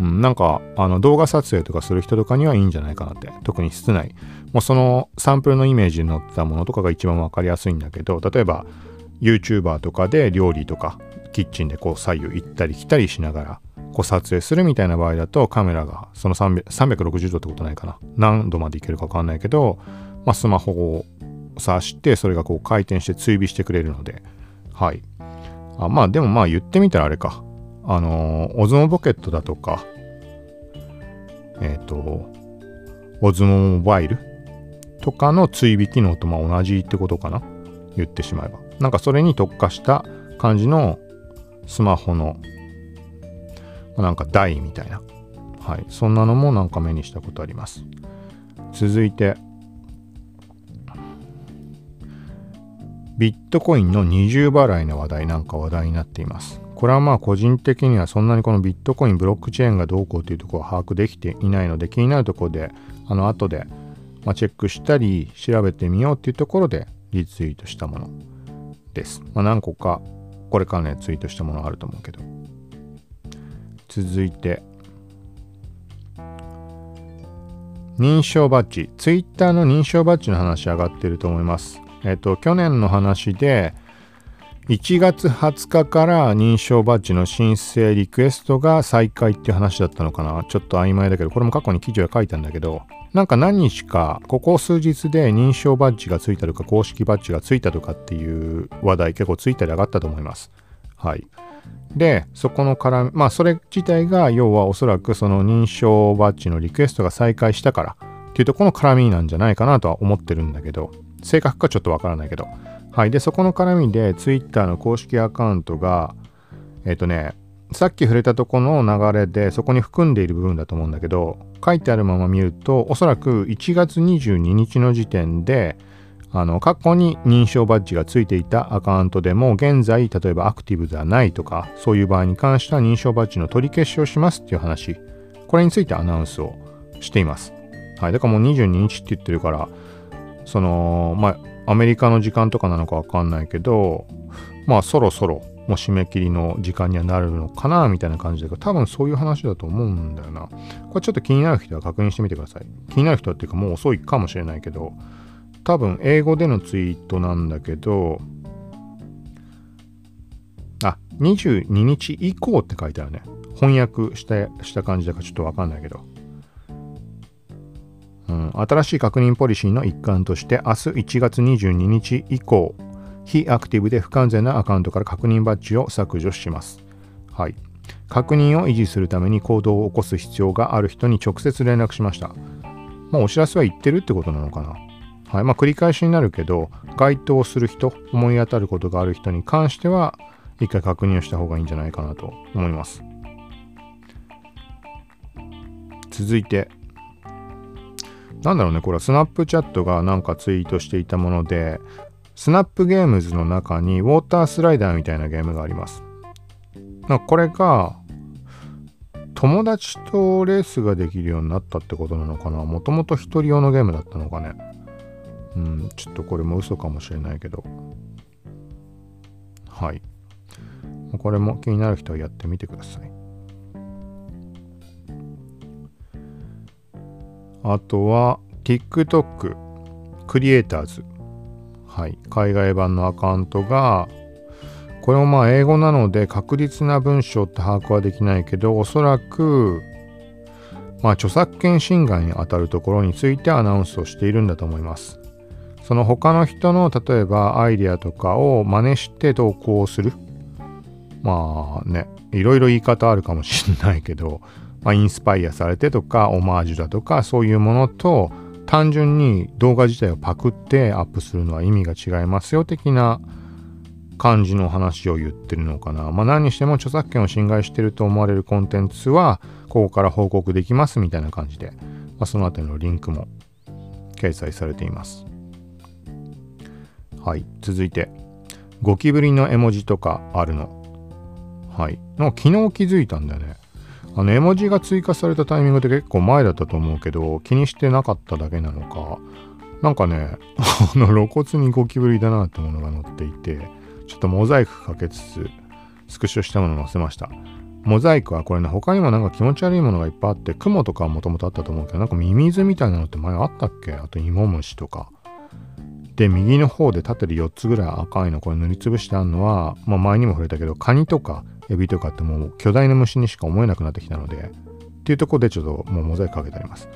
うん、なんか、あの、動画撮影とかする人とかにはいいんじゃないかなって。特に室内。もうそのサンプルのイメージに載ってたものとかが一番わかりやすいんだけど、例えば、YouTuber とかで料理とか、キッチンでこう左右行ったり来たりしながら、こう撮影するみたいな場合だとカメラがその360度ってことないかな。何度までいけるかわかんないけど、まあ、スマホをを挿してそれがこう回転して追尾してくれるので。はい。あまあでもまあ言ってみたらあれか。あのー、オズモポケットだとか。えっ、ー、とオズモモバイルとかの追尾機能とまあ同じってことかな？言ってしまえば。なんかそれに特化した感じのスマホのなんか台みたいな。はい。そんなのもなんか目にしたことあります。続いてビットコインの二重払いの話題なんか話題になっています。これはまあ個人的にはそんなにこのビットコインブロックチェーンがどうこうというところは把握できていないので気になるところであの後でまあチェックしたり調べてみようっていうところでリツイートしたものです。まあ何個かこれからねツイートしたものあると思うけど。続いて認証バッジ。ツイッターの認証バッジの話上がってると思います。えっ、と、去年の話で、1月20日から認証バッジの申請リクエストが再開っていう話だったのかなちょっと曖昧だけど、これも過去に記事は書いたんだけど、なんか何日か、ここ数日で認証バッジがついたとか、公式バッジがついたとかっていう話題結構ツイッターで上がったと思います。はい。で、そこの絡み、まあそれ自体が要はおそらくその認証バッジのリクエストが再開したからっていうとこの絡みなんじゃないかなとは思ってるんだけど、正確かちょっとわからないけど。はい。で、そこの絡みで Twitter の公式アカウントが、えっ、ー、とね、さっき触れたとこの流れでそこに含んでいる部分だと思うんだけど、書いてあるまま見ると、おそらく1月22日の時点で、あの、過去に認証バッジがついていたアカウントでも、現在、例えばアクティブではないとか、そういう場合に関しては認証バッジの取り消しをしますっていう話、これについてアナウンスをしています。はい。だからもう22日って言ってるから、その、まあ、アメリカの時間とかなのかわかんないけど、まあそろそろもう締め切りの時間にはなるのかなみたいな感じだけど、多分そういう話だと思うんだよな。これちょっと気になる人は確認してみてください。気になる人っていうかもう遅いかもしれないけど、多分英語でのツイートなんだけど、あ、22日以降って書いてあるね。翻訳したした感じだからちょっとわかんないけど。うん、新しい確認ポリシーの一環として明日1月22日以降非アクティブで不完全なアカウントから確認バッジを削除します。はい。確認を維持するために行動を起こす必要がある人に直接連絡しました。まあ、お知らせは言ってるってことなのかな。はい。まあ、繰り返しになるけど、該当する人、思い当たることがある人に関しては、一回確認をした方がいいんじゃないかなと思います。続いて、なんだろうね、これはスナップチャットがなんかツイートしていたもので、スナップゲームズの中にウォータースライダーみたいなゲームがあります。これが友達とレースができるようになったってことなのかなもともと一人用のゲームだったのかねうん、ちょっとこれも嘘かもしれないけど。はい。これも気になる人はやってみてください。あとは TikTok クリエイターズ。はい。海外版のアカウントが、これもまあ英語なので確実な文章って把握はできないけど、おそらく、まあ著作権侵害に当たるところについてアナウンスをしているんだと思います。その他の人の例えばアイデアとかを真似して投稿する。まあね、いろいろ言い方あるかもしれないけど、まあ、インスパイアされてとか、オマージュだとか、そういうものと、単純に動画自体をパクってアップするのは意味が違いますよ的な感じの話を言ってるのかな。まあ何にしても著作権を侵害してると思われるコンテンツはここから報告できますみたいな感じで、まあ、そのあたりのリンクも掲載されています。はい。続いて、ゴキブリの絵文字とかあるの。はい。の昨日気づいたんだよね。あの絵文字が追加されたタイミングって結構前だったと思うけど、気にしてなかっただけなのか、なんかね、*laughs* あの露骨にゴキブリだなってものが載っていて、ちょっとモザイクかけつつ、スクショしたものを載せました。モザイクはこれね、他にもなんか気持ち悪いものがいっぱいあって、雲とかもともとあったと思うけど、なんかミミズみたいなのって前あったっけ？あと芋虫とか。で、右の方で縦で4つぐらい赤いのこれ塗りつぶしてあるのは、まあ前にも触れたけど、カニとかエビとかってもう巨大な虫にしか思えなくなってきたので、っていうところでちょっともうモザイクかけてあります。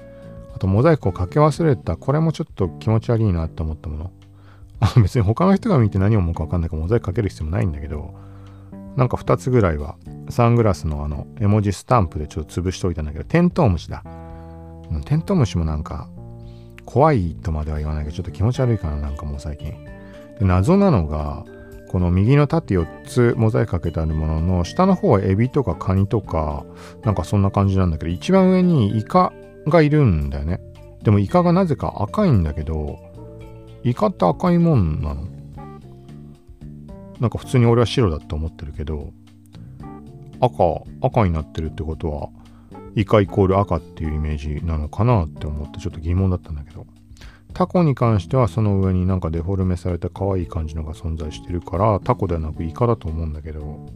あとモザイクをかけ忘れた、これもちょっと気持ち悪いなって思ったもの。*laughs* 別に他の人が見て何を思うか分かんないからモザイクかける必要もないんだけど、なんか2つぐらいはサングラスのあの絵文字スタンプでちょっと潰しておいたんだけど、テントウムシだ。テントウムシもなんか怖いとまでは言わないけど、ちょっと気持ち悪いかな、なんかもう最近。で謎なのが、この右の縦4つモザイクかけてあるものの下の方はエビとかカニとかなんかそんな感じなんだけど一番上にイカがいるんだよね。でもイカがなぜか赤いんだけどイカって赤いもんなの？なんか普通に俺は白だと思ってるけど赤赤になってるってことはイカイコール赤っていうイメージなのかなって思ってちょっと疑問だったんだけど。タコに関してはその上になんかデフォルメされた可愛い感じのが存在してるからタコではなくイカだと思うんだけど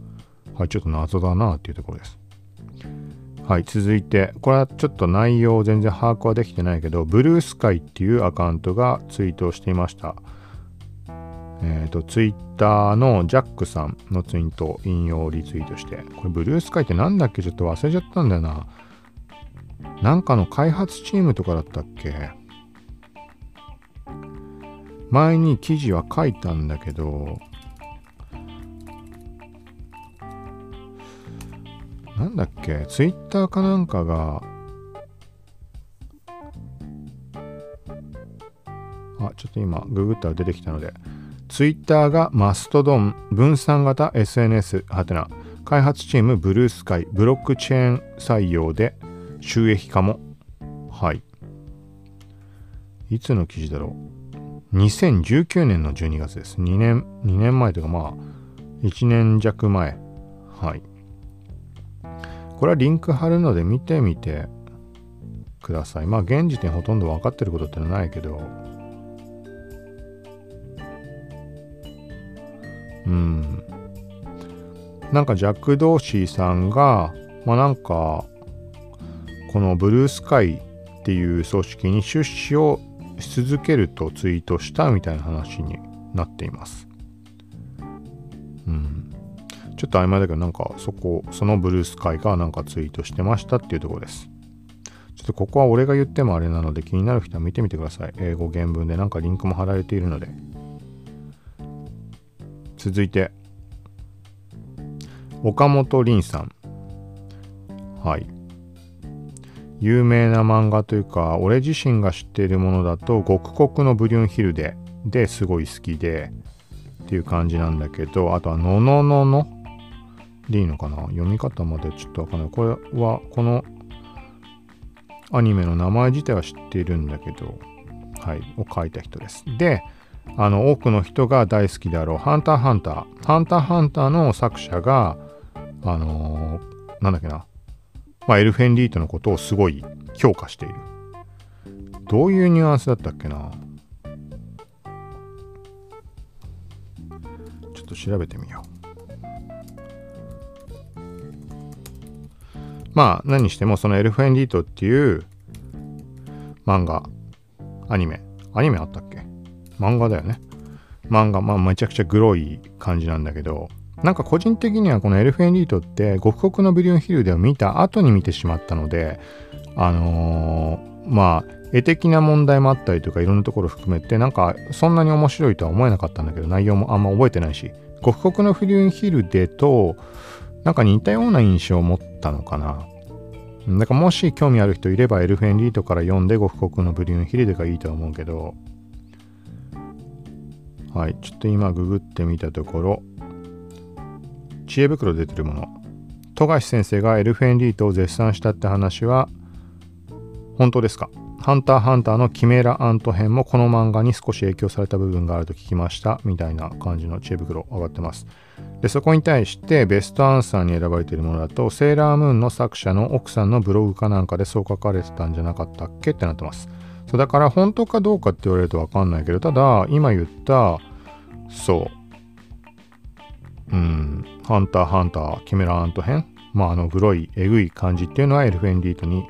はいちょっと謎だなっていうところです。はい続いてこれはちょっと内容全然把握はできてないけどブルースカイっていうアカウントがツイートをしていました。えっ、ー、と、ツイッターのジャックさんのツイート引用リツイートして、これブルースカイってなんだっけ？ちょっと忘れちゃったんだよな。なんかの開発チームとかだったっけ？前に記事は書いたんだけど、なんだっけ？ツイッターかなんかが、あ、ちょっと今、ググったら出てきたので、ツイッターがマストドン分散型 SNS はてな開発チームブルースカイブロックチェーン採用で収益化もはい。いつの記事だろう？2019年の12月です。2年2年前というかまあ1年弱前はい。これはリンク貼るので見てみてください。まあ現時点ほとんど分かってることってのはないけど。うん。なんかジャック・ドーシーさんが、まあなんか、このブルースカイっていう組織に出資をし続けるとツイートしたみたいな話になっています。うん。ちょっと曖昧だけど、なんかそこ、そのブルースカイがなんかツイートしてましたっていうところです。ちょっとここは俺が言ってもあれなので気になる人は見てみてください。英語原文でなんかリンクも貼られているので。続いて、岡本凛さん。はい。有名な漫画というか、俺自身が知っているものだと、極国のブリュンヒルデですごい好きで、っていう感じなんだけど、あとは、ののののでいいのかな？読み方までちょっとわかんない。これは、このアニメの名前自体は知っているんだけど、はい、を書いた人です。で、あの多くの人が大好きであろうハンターハンター。ハンターハンターの作者が、あのー、なんだっけな、まあ、エルフェンリートのことをすごい評価している。どういうニュアンスだったっけな？ちょっと調べてみよう。まあ、何にしてもそのエルフェンリートっていう漫画、アニメ、アニメあったっけ？漫画だよね。漫画、まあめちゃくちゃグロい感じなんだけど、なんか個人的にはこのエルフェンリートって極国のビリオンヒルデを見た後に見てしまったので、あのー、まあ絵的な問題もあったりとかいろんなところ含めてなんかそんなに面白いとは思えなかったんだけど内容もあんま覚えてないし極国のビリオンヒルデとなんか似たような印象を持ったのかな。だからもし興味ある人いればエルフェンリートから読んで極国のブリュンヒルデがいいと思うけどはい、ちょっと今ググってみたところ、知恵袋出てるもの。富樫先生がエルフェンリートを絶賛したって話は、本当ですか？ハンターハンターのキメラアント編もこの漫画に少し影響された部分があると聞きましたみたいな感じの知恵袋上がってます。で、そこに対してベストアンサーに選ばれているものだと、セーラームーンの作者の奥さんのブログかなんかでそう書かれてたんじゃなかったっけってなってます。そうだから本当かどうかって言われるとわかんないけど、ただ今言った、そう、うん、ハンターハンター、キメラアント編、まああのグロい、えぐい感じっていうのはエルフェンディートに、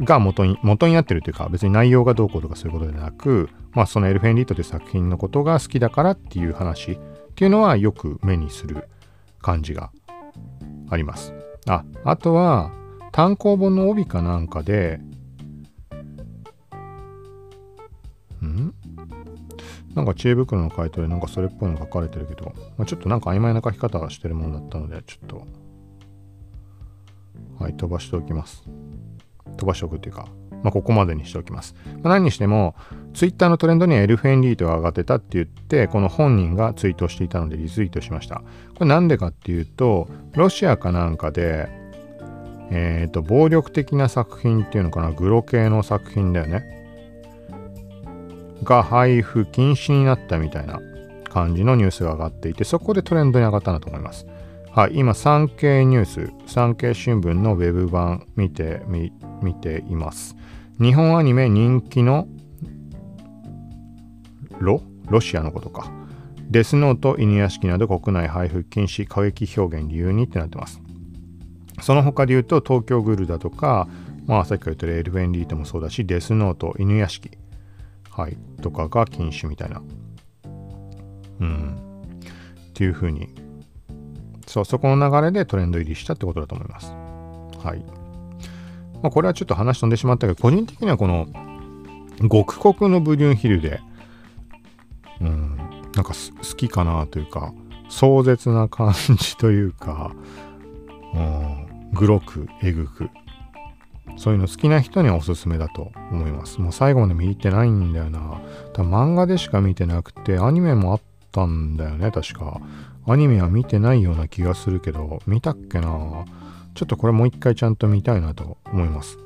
が元に、元になってるというか、別に内容がどうこうとかそういうことでなく、まあそのエルフェンディートという作品のことが好きだからっていう話っていうのはよく目にする感じがあります。あ、あとは単行本の帯かなんかで、ん？なんか知恵袋の回答でなんかそれっぽいの書かれてるけど、まあ、ちょっとなんか曖昧な書き方がしてるものだったので、ちょっと、はい、飛ばしておきます。飛ばしておくっていうか、まあ、ここまでにしておきます。まあ、何にしても、ツイッターのトレンドにエルフェンリートが上がってたって言って、この本人がツイートしていたのでリツイートしました。これなんでかっていうと、ロシアかなんかで、えっ、ー、と、暴力的な作品っていうのかな、グロ系の作品だよね。が配布禁止になったみたいな感じのニュースが上がっていて、そこでトレンドに上がったんだと思います。はい、今、産経ニュース、産経新聞のウェブ版見てみ、見ています。日本アニメ人気のロロシアのことか。デスノート、犬屋敷など国内配布禁止、過激表現理由にってなってます。その他で言うと、東京グルだとか、まあ、さっきから言ったエルフェンリートもそうだし、デスノート、犬屋敷、はい、とかが禁止みたいなうん。っていう風に、そう、そこの流れでトレンド入りしたってことだと思います。はい。まあ、これはちょっと話飛んでしまったけど、個人的にはこの、極国のブリュンヒルで、うん、なんか好きかなというか、壮絶な感じというか、うん、グロく、えぐく、そういうの好きな人におすすめだと思います。もう最後まで見てないんだよな。多分漫画でしか見てなくて、アニメもあったんだよね、確か。アニメは見てないような気がするけど、見たっけなちょっとこれもう一回ちゃんと見たいなと思います。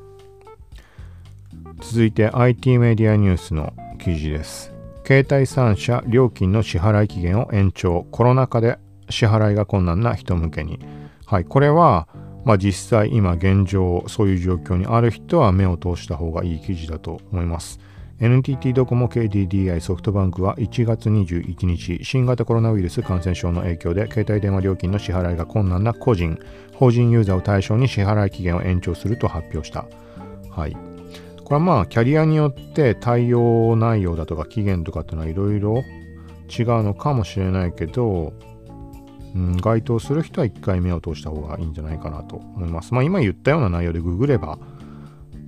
続いて IT メディアニュースの記事です。携帯3社料金の支払い期限を延長。コロナ禍で支払いが困難な人向けに。はい、これは、まあ、実際今現状そういう状況にある人は目を通した方がいい記事だと思います。NTT ドコモ KDDI ソフトバンクは1月21日新型コロナウイルス感染症の影響で携帯電話料金の支払いが困難な個人法人ユーザーを対象に支払い期限を延長すると発表したはいこれはまあキャリアによって対応内容だとか期限とかっていうのはいろいろ違うのかもしれないけど、うん、該当する人は一回目を通した方がいいんじゃないかなと思います。まあ今言ったような内容でググれば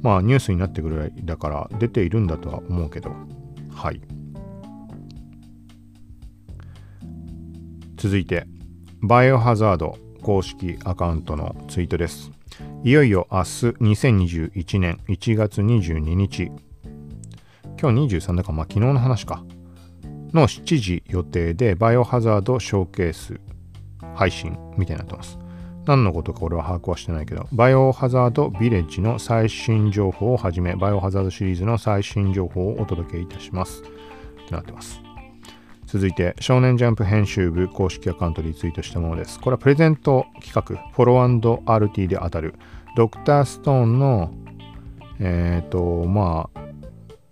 まあニュースになってくるぐらいだから出ているんだとは思うけど。はい。続いてバイオハザード公式アカウントのツイートです。いよいよ明日2021年1月22日今日23だかまあ昨日の話か。の7時予定でバイオハザードショーケース配信みたいになってます何のことか俺は把握はしてないけど、バイオハザードビレッジの最新情報をはじめ、バイオハザードシリーズの最新情報をお届けいたします。ってなってます。続いて、少年ジャンプ編集部公式アカウントリツイートしたものです。これはプレゼント企画、フォロー &RT で当たる、ドクターストーンの、えっ、ー、と、まあ、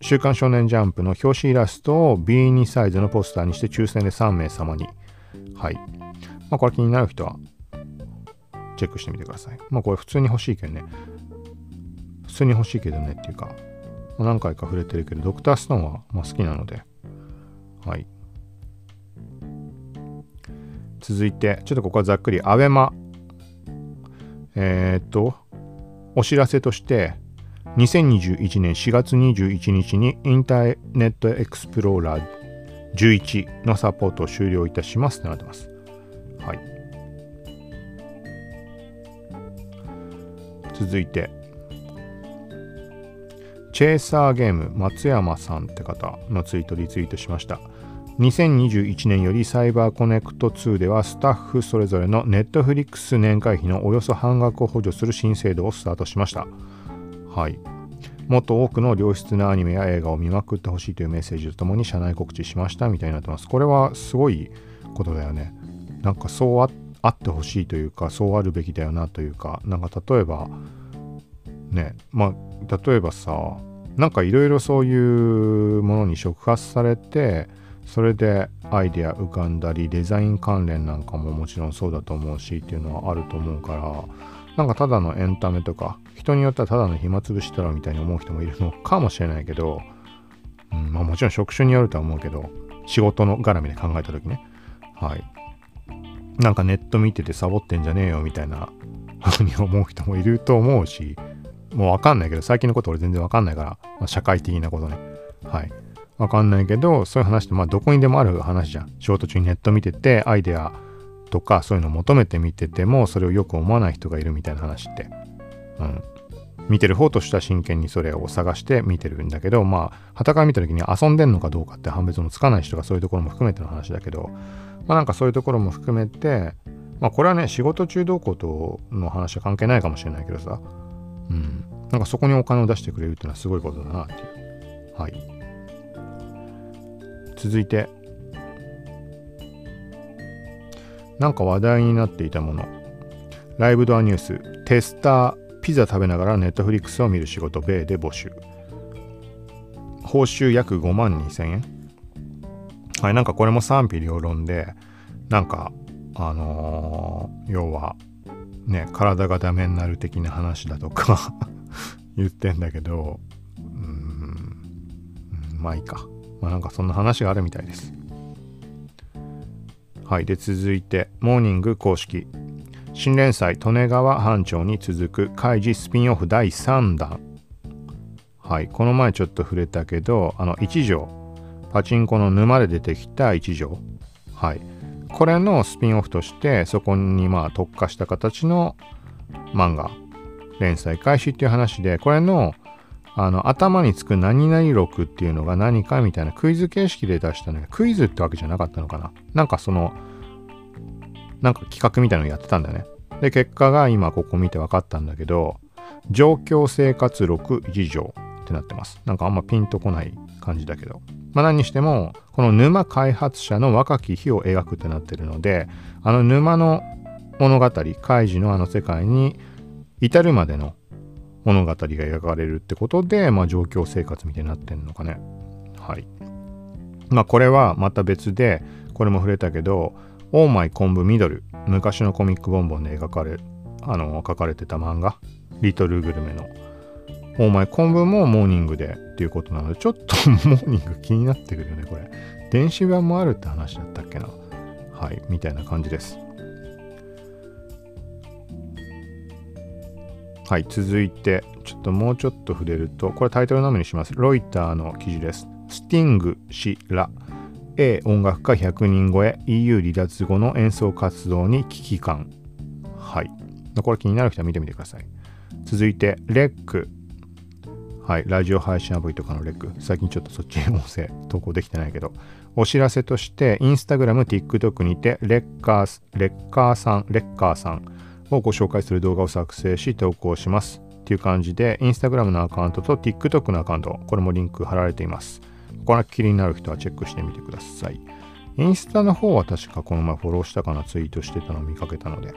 週刊少年ジャンプの表紙イラストを B2 サイズのポスターにして抽選で3名様に。はい。まあ、これ気になる人はチェックしてみてください。まあこれ普通に欲しいけどね。普通に欲しいけどねっていうか、まあ、何回か触れてるけど、ドクターストーンはまあ好きなので、はい。続いて、ちょっとここはざっくり、アベマ。えー、っと、お知らせとして、2021年4月21日にインターネットエクスプローラー11のサポートを終了いたしますってなってます。はい。続いて。チェイサーゲーム松山さんって方のツイートリツイートしました。2021年よりサイバーコネクト2ではスタッフそれぞれのネットフリックス年会費のおよそ半額を補助する新制度をスタートしました。はい。もっと多くの良質なアニメや映画を見まくってほしいというメッセージとともに社内告知しましたみたいになってます。これはすごいことだよね。なんかそうあっあってほしいというかそうあるべきだよなというかなんか例えばねまあ例えばさなんかいろいろそういうものに触発されてそれでアイデア浮かんだりデザイン関連なんかももちろんそうだと思うしっていうのはあると思うからなんかただのエンタメとか人によってはただの暇つぶしだろみたいに思う人もいるのかもしれないけど、うんまあ、もちろん職種によるとは思うけど仕事の絡みで考えた時ね。はい。なんかネット見ててサボってんじゃねえよみたいな *laughs* ふうに思う人もいると思うし、もうわかんないけど、最近のこと俺全然わかんないから、まあ、社会的なことね。はい。わかんないけど、そういう話ってまあどこにでもある話じゃん。仕事中にネット見てて、アイデアとかそういうの求めてみてても、それをよく思わない人がいるみたいな話って。うん。見てる方としては真剣にそれを探して見てるんだけど、まあ、旗から見た時に遊んでんのかどうかって判別のつかない人がそういうところも含めての話だけど、まあなんかそういうところも含めて、まあこれはね、仕事中どうこうとの話は関係ないかもしれないけどさ、うん。なんかそこにお金を出してくれるっていうのはすごいことだなっていう。はい。続いて、なんか話題になっていたもの。ライブドアニュース、テスター、ピザ食べながらネットフリックスを見る仕事、米で募集。報酬約5万2000円。はい、なんかこれも賛否両論で、なんか、あのー、要は、ね、体がダメになる的な話だとか *laughs* 言ってんだけど、うん、まあいいか。まあなんかそんな話があるみたいです。はい。で、続いて、モーニング公式。新連載、利根川班長に続く、開示スピンオフ第3弾。はい。この前ちょっと触れたけど、あの、一条。パチンコの沼で出てきた一条。はい。これのスピンオフとして、そこにまあ特化した形の漫画、連載開始っていう話で、これのあの頭につく何々録っていうのが何かみたいなクイズ形式で出したのがクイズってわけじゃなかったのかななんかそのなんか企画みたいなのやってたんだよねで結果が今ここ見て分かったんだけど状況生活録一条ってなってますなんかあんまピンとこない感じだけどまあ何にしてもこの沼開発者の若き日を描くってなってるのであの沼の物語カイジのあの世界に至るまでの物語が描かれるってことで、まあ、状況生活みたいになってんのかね。はい。まあこれはまた別で、これも触れたけど、オーマイ昆布ミドル、昔のコミックボンボンで描かれ、あの、書かれてた漫画、リトルグルメの、オーマイ昆布もモーニングでっていうことなので、ちょっと *laughs* モーニング気になってくるよね、これ。電子版もあるって話だったっけな。はい、みたいな感じです。はい、続いて、ちょっともうちょっと触れると、これタイトルのみにします。ロイターの記事です。スティング氏ら A 音楽家100人超え EU 離脱後の演奏活動に危機感。はい。これ気になる人は見てみてください。続いて、レック。はい。ラジオ配信アプリとかのレック。最近ちょっとそっちに音声投稿できてないけど。お知らせとして、インスタグラム、TikTok にて、レッカー、レッカーさん、レッカーさん、をご紹介する動画を作成し投稿します。っていう感じで、Instagram のアカウントと TikTok のアカウント、これもリンク貼られています。これ気になる人はチェックしてみてください。インスタの方は確かこの前フォローしたかなツイートしてたのを見かけたので。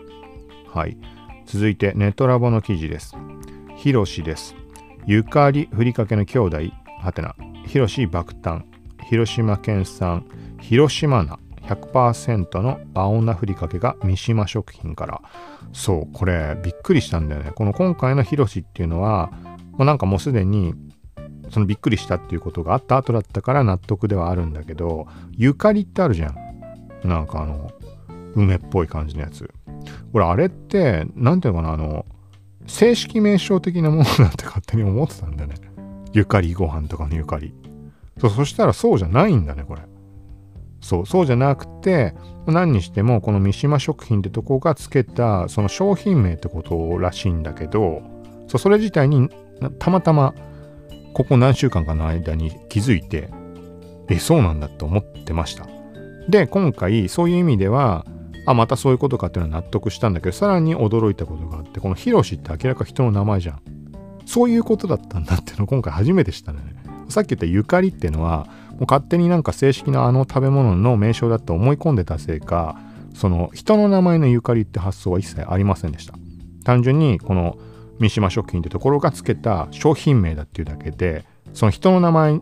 はい。続いて、ネトラボの記事です。ひろしです。ゆかりふりかけの兄弟、はてな。ひろし爆誕。広島県産、広島菜。100%の青菜ふりかけが三島食品から。そう、これびっくりしたんだよね。この今回のヒロシっていうのは、もうなんかもうすでにそのびっくりしたっていうことがあった後だったから納得ではあるんだけど、ゆかりってあるじゃん。なんかあの、梅っぽい感じのやつ。俺あれって、なんていうのかな、あの、正式名称的なものだって勝手に思ってたんだよね。ゆかりご飯とかのゆかり。そう、そしたらそうじゃないんだね、これ。そう、そうじゃなくて、何にしてもこの三島食品ってとこがつけたその商品名ってことらしいんだけど、そそれ自体にたまたまここ何週間かの間に気づいて、え、そうなんだって思ってました。で、今回そういう意味では、あ、またそういうことかっていうのは納得したんだけど、さらに驚いたことがあって、このヒロシって明らか人の名前じゃん。そういうことだったんだっていうのを今回初めて知ったんだよね。さっき言ったゆかりっていうのは、もう勝手になんか正式なあの食べ物の名称だと思い込んでたせいか、その人の名前のゆかりって発想は一切ありませんでした。単純にこの三島食品ってところがつけた商品名だっていうだけで、その人の名前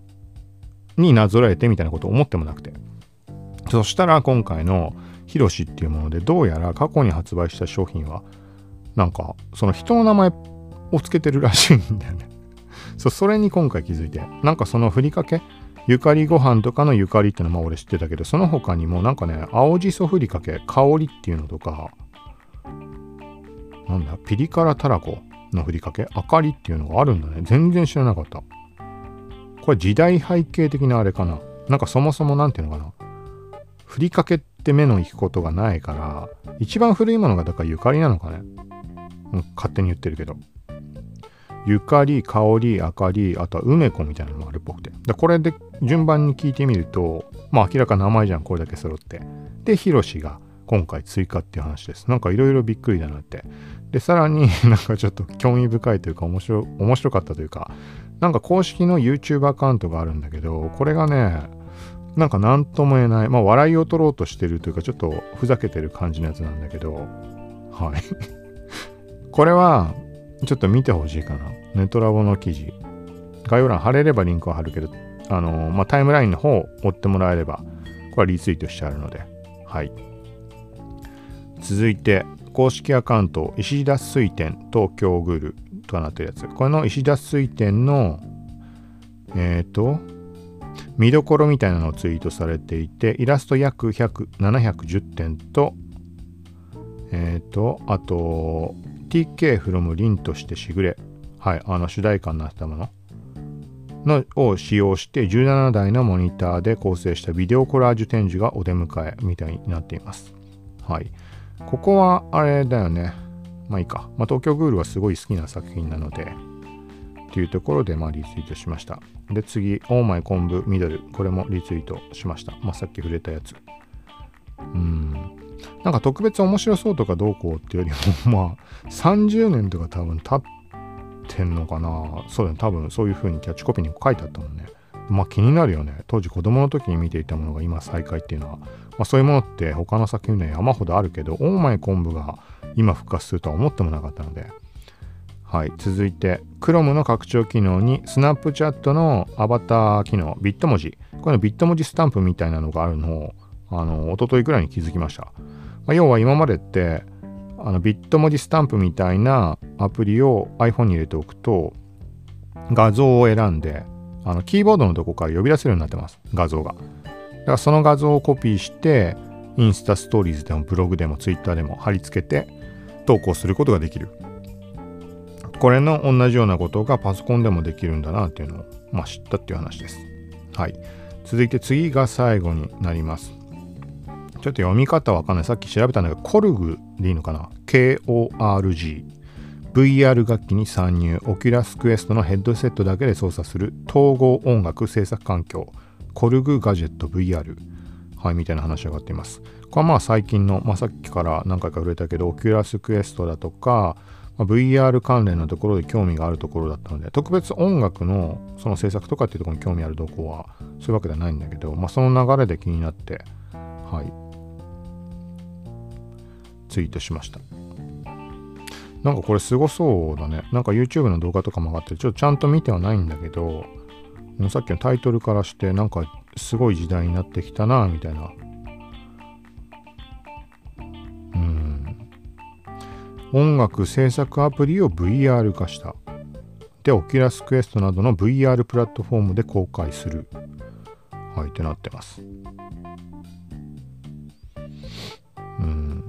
になぞらえてみたいなことを思ってもなくて。そしたら今回のヒロシっていうものでどうやら過去に発売した商品はなんかその人の名前をつけてるらしいんだよね。*laughs* そそれに今回気づいてなんかそのふりかけゆかりご飯とかのゆかりってのはまあ俺知ってたけど、その他にもなんかね、青じそふりかけ、香りっていうのとか、なんだ、ピリ辛たらこのふりかけ、あかりっていうのがあるんだね。全然知らなかった。これ時代背景的なあれかな。なんかそもそも何ていうのかな。ふりかけって目の行くことがないから、一番古いものがだからゆかりなのかね。勝手に言ってるけど。ゆかり、香り、あかり、あとは梅子みたいなのもあるっぽくて。でこれで順番に聞いてみると、まあ明らか名前じゃん、これだけ揃って。で、ヒロシが今回追加っていう話です。なんかいろいろびっくりだなって。で、さらに *laughs* なんかちょっと興味深いというか面白面白かったというか、なんか公式の YouTube アカウントがあるんだけど、これがね、なんか何とも言えない、まあ笑いを取ろうとしてるというか、ちょっとふざけてる感じのやつなんだけど、はい。*laughs* これは、ちょっと見てほしいかな。ネトラボの記事。概要欄貼れればリンクは貼るけど、あのまあ、タイムラインの方を追ってもらえれば、これはリツイートしてあるので、はい。続いて、公式アカウント、石田水店東京グルとなってるやつ。この石田水店の、えっ、ー、と、見どころみたいなのをツイートされていて、イラスト約100 710点と、えっ、ー、と、あと、TK from 凛としてしぐれ。はい、あの主題歌になったもののを使用して17台のモニターで構成したビデオコラージュ展示がお出迎えみたいになっています。はい。ここはあれだよね。まあいいか。まあ、東京グールはすごい好きな作品なので、っていうところでまあリツイートしました。で、次、オーマイ昆布ミドル。これもリツイートしました。まあさっき触れたやつ。うん。なんか特別面白そうとかどうこうっていうよりも、*laughs* まあ30年とか多分経ってんのかな。そうだね。多分そういう風にキャッチコピーに書いてあったもんね。まあ気になるよね。当時子供の時に見ていたものが今再開っていうのは、まあそういうものって他の作品で山ほどあるけど、オーマイ昆布が今復活するとは思ってもなかったので、はい、続いて Chrome の拡張機能に Snapchat のアバター機能ビット文字。これのビット文字スタンプみたいなのがあるのをあの一昨日ぐらいに気づきました、まあ、要は今までってあのビット文字スタンプみたいなアプリを iPhone に入れておくと画像を選んであのキーボードのとこから呼び出せるようになってます画像がだからその画像をコピーしてインスタストーリーズでもブログでもツイッターでも貼り付けて投稿することができるこれの同じようなことがパソコンでもできるんだなっていうのを、まあ、知ったっていう話です。はい。続いて次が最後になります。ちょっと読み方わかんない。さっき調べたんだけど、コルグでいいのかな ?K-O-R-G。VR 楽器に参入。オキュラスクエストのヘッドセットだけで操作する統合音楽制作環境。コルグガジェット VR。はい、みたいな話が上がっています。これはまあ最近の、まあ、さっきから何回か触れたけど、オキュラスクエストだとか、ま、VR 関連のところで興味があるところだったので特別音楽のその制作とかっていうところに興味あるとこはそういうわけではないんだけど、まあ、その流れで気になってはいツイートしましたなんかこれすごそうだねなんか YouTube の動画とかも上がってるちょっとちゃんと見てはないんだけどさっきのタイトルからしてなんかすごい時代になってきたなみたいなうん音楽制作アプリを VR 化した。で、オキュラスクエストなどの VR プラットフォームで公開する。はい、ってなってます。うん。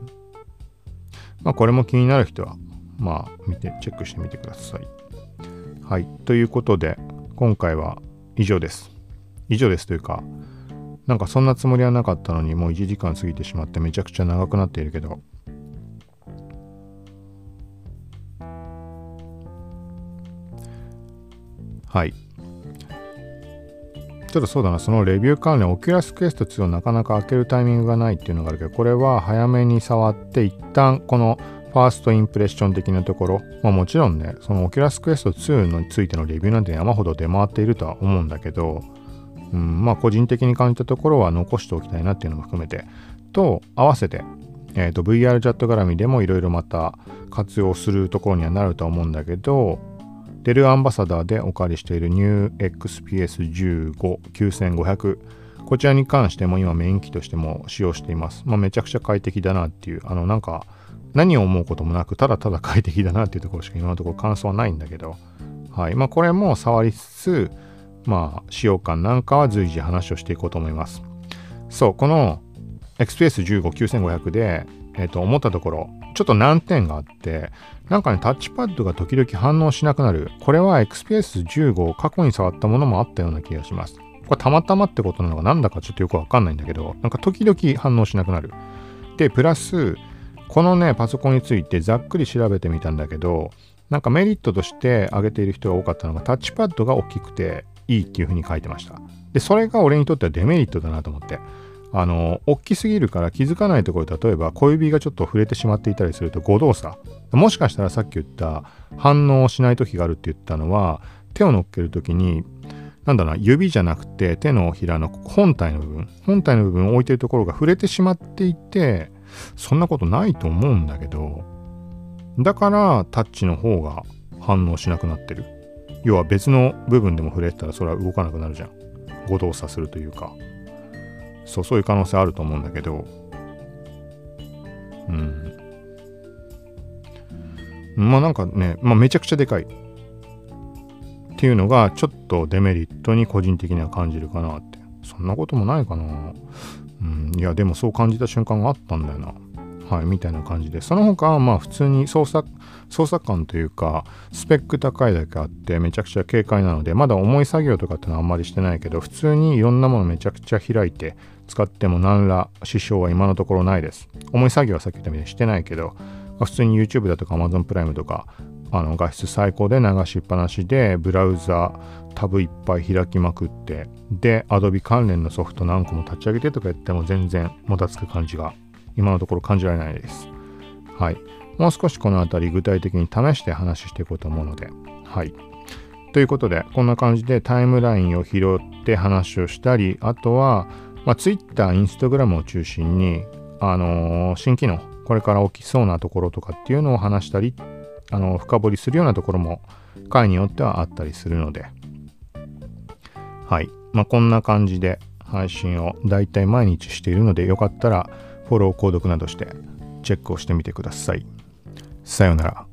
まあ、これも気になる人は、まあ、見て、チェックしてみてください。はい、ということで、今回は以上です。以上ですというか、なんかそんなつもりはなかったのに、もう1時間過ぎてしまってめちゃくちゃ長くなっているけど、はい。ちょっとそうだな、そのレビュー関連、 Oculus Quest 2をなかなか開けるタイミングがないっていうのがあるけど、これは早めに触って、一旦このファーストインプレッション的なところ、まあもちろんね、その Oculus Quest 2についてのレビューなんて山ほど出回っているとは思うんだけど、うん、まあ個人的に感じたところは残しておきたいなっていうのも含めて、と合わせて、えーと、VR チャット絡みでもいろいろまた活用するところにはなると思うんだけど、デルアンバサダーでお借りしている NewXPS15-9500 こちらに関しても今メイン機としても使用しています。まあ、めちゃくちゃ快適だなっていう、あのなんか何を思うこともなくただただ快適だなっていうところしか今のところ感想はないんだけど、はい。まあこれも触りつつ、まあ使用感なんかは随時話をしていこうと思います。そう、この XPS15-9500 で、えっ、ー、と思ったところ、ちょっと難点があって、なんかね、タッチパッドが時々反応しなくなる。これは XPS15 過去に触ったものもあったような気がします。これたまたまってことなのかなんだかちょっとよくわかんないんだけど、なんか時々反応しなくなる。で、プラス、このね、パソコンについてざっくり調べてみたんだけど、なんかメリットとして挙げている人が多かったのが、タッチパッドが大きくていいっていうふうに書いてました。で、それが俺にとってはデメリットだなと思って。あの、大きすぎるから気づかないところ、例えば小指がちょっと触れてしまっていたりすると誤動作。もしかしたらさっき言った反応しない時があるって言ったのは、手を乗っける時に、なんだな、指じゃなくて手のひらの本体の部分、本体の部分を置いてるところが触れてしまっていて、そんなことないと思うんだけど、だからタッチの方が反応しなくなってる。要は別の部分でも触れてたらそれは動かなくなるじゃん。誤動作するというか。そうそういう可能性あると思うんだけどうんまあなんかね、まあ、めちゃくちゃでかいっていうのがちょっとデメリットに個人的には感じるかなってそんなこともないかなうん。いやでもそう感じた瞬間があったんだよな。はいみたいな感じで。その他はまあ普通に操作操作感というかスペック高いだけあってめちゃくちゃ軽快なのでまだ重い作業とかってのはあんまりしてないけど普通にいろんなものめちゃくちゃ開いて使っても何ら支障は今のところないです。重い作業はさっき言ったみたいにしてないけど普通に YouTube だとか Amazon プライムとかあの画質最高で流しっぱなしでブラウザタブいっぱい開きまくってで Adobe 関連のソフト何個も立ち上げてとかやっても全然もたつく感じが今のところ感じられないです。はい。もう少しこの辺り具体的に試して話していこうと思うので。はい。ということで、こんな感じでタイムラインを拾って話をしたり、あとは、まあ、Twitter、Instagram を中心に、あのー、新機能、これから起きそうなところとかっていうのを話したりっ、あの、深掘りするようなところも回によってはあったりするので、はい。まあ、こんな感じで配信をだいたい毎日しているので、よかったらフォロー、購読などしてチェックをしてみてください。さようなら。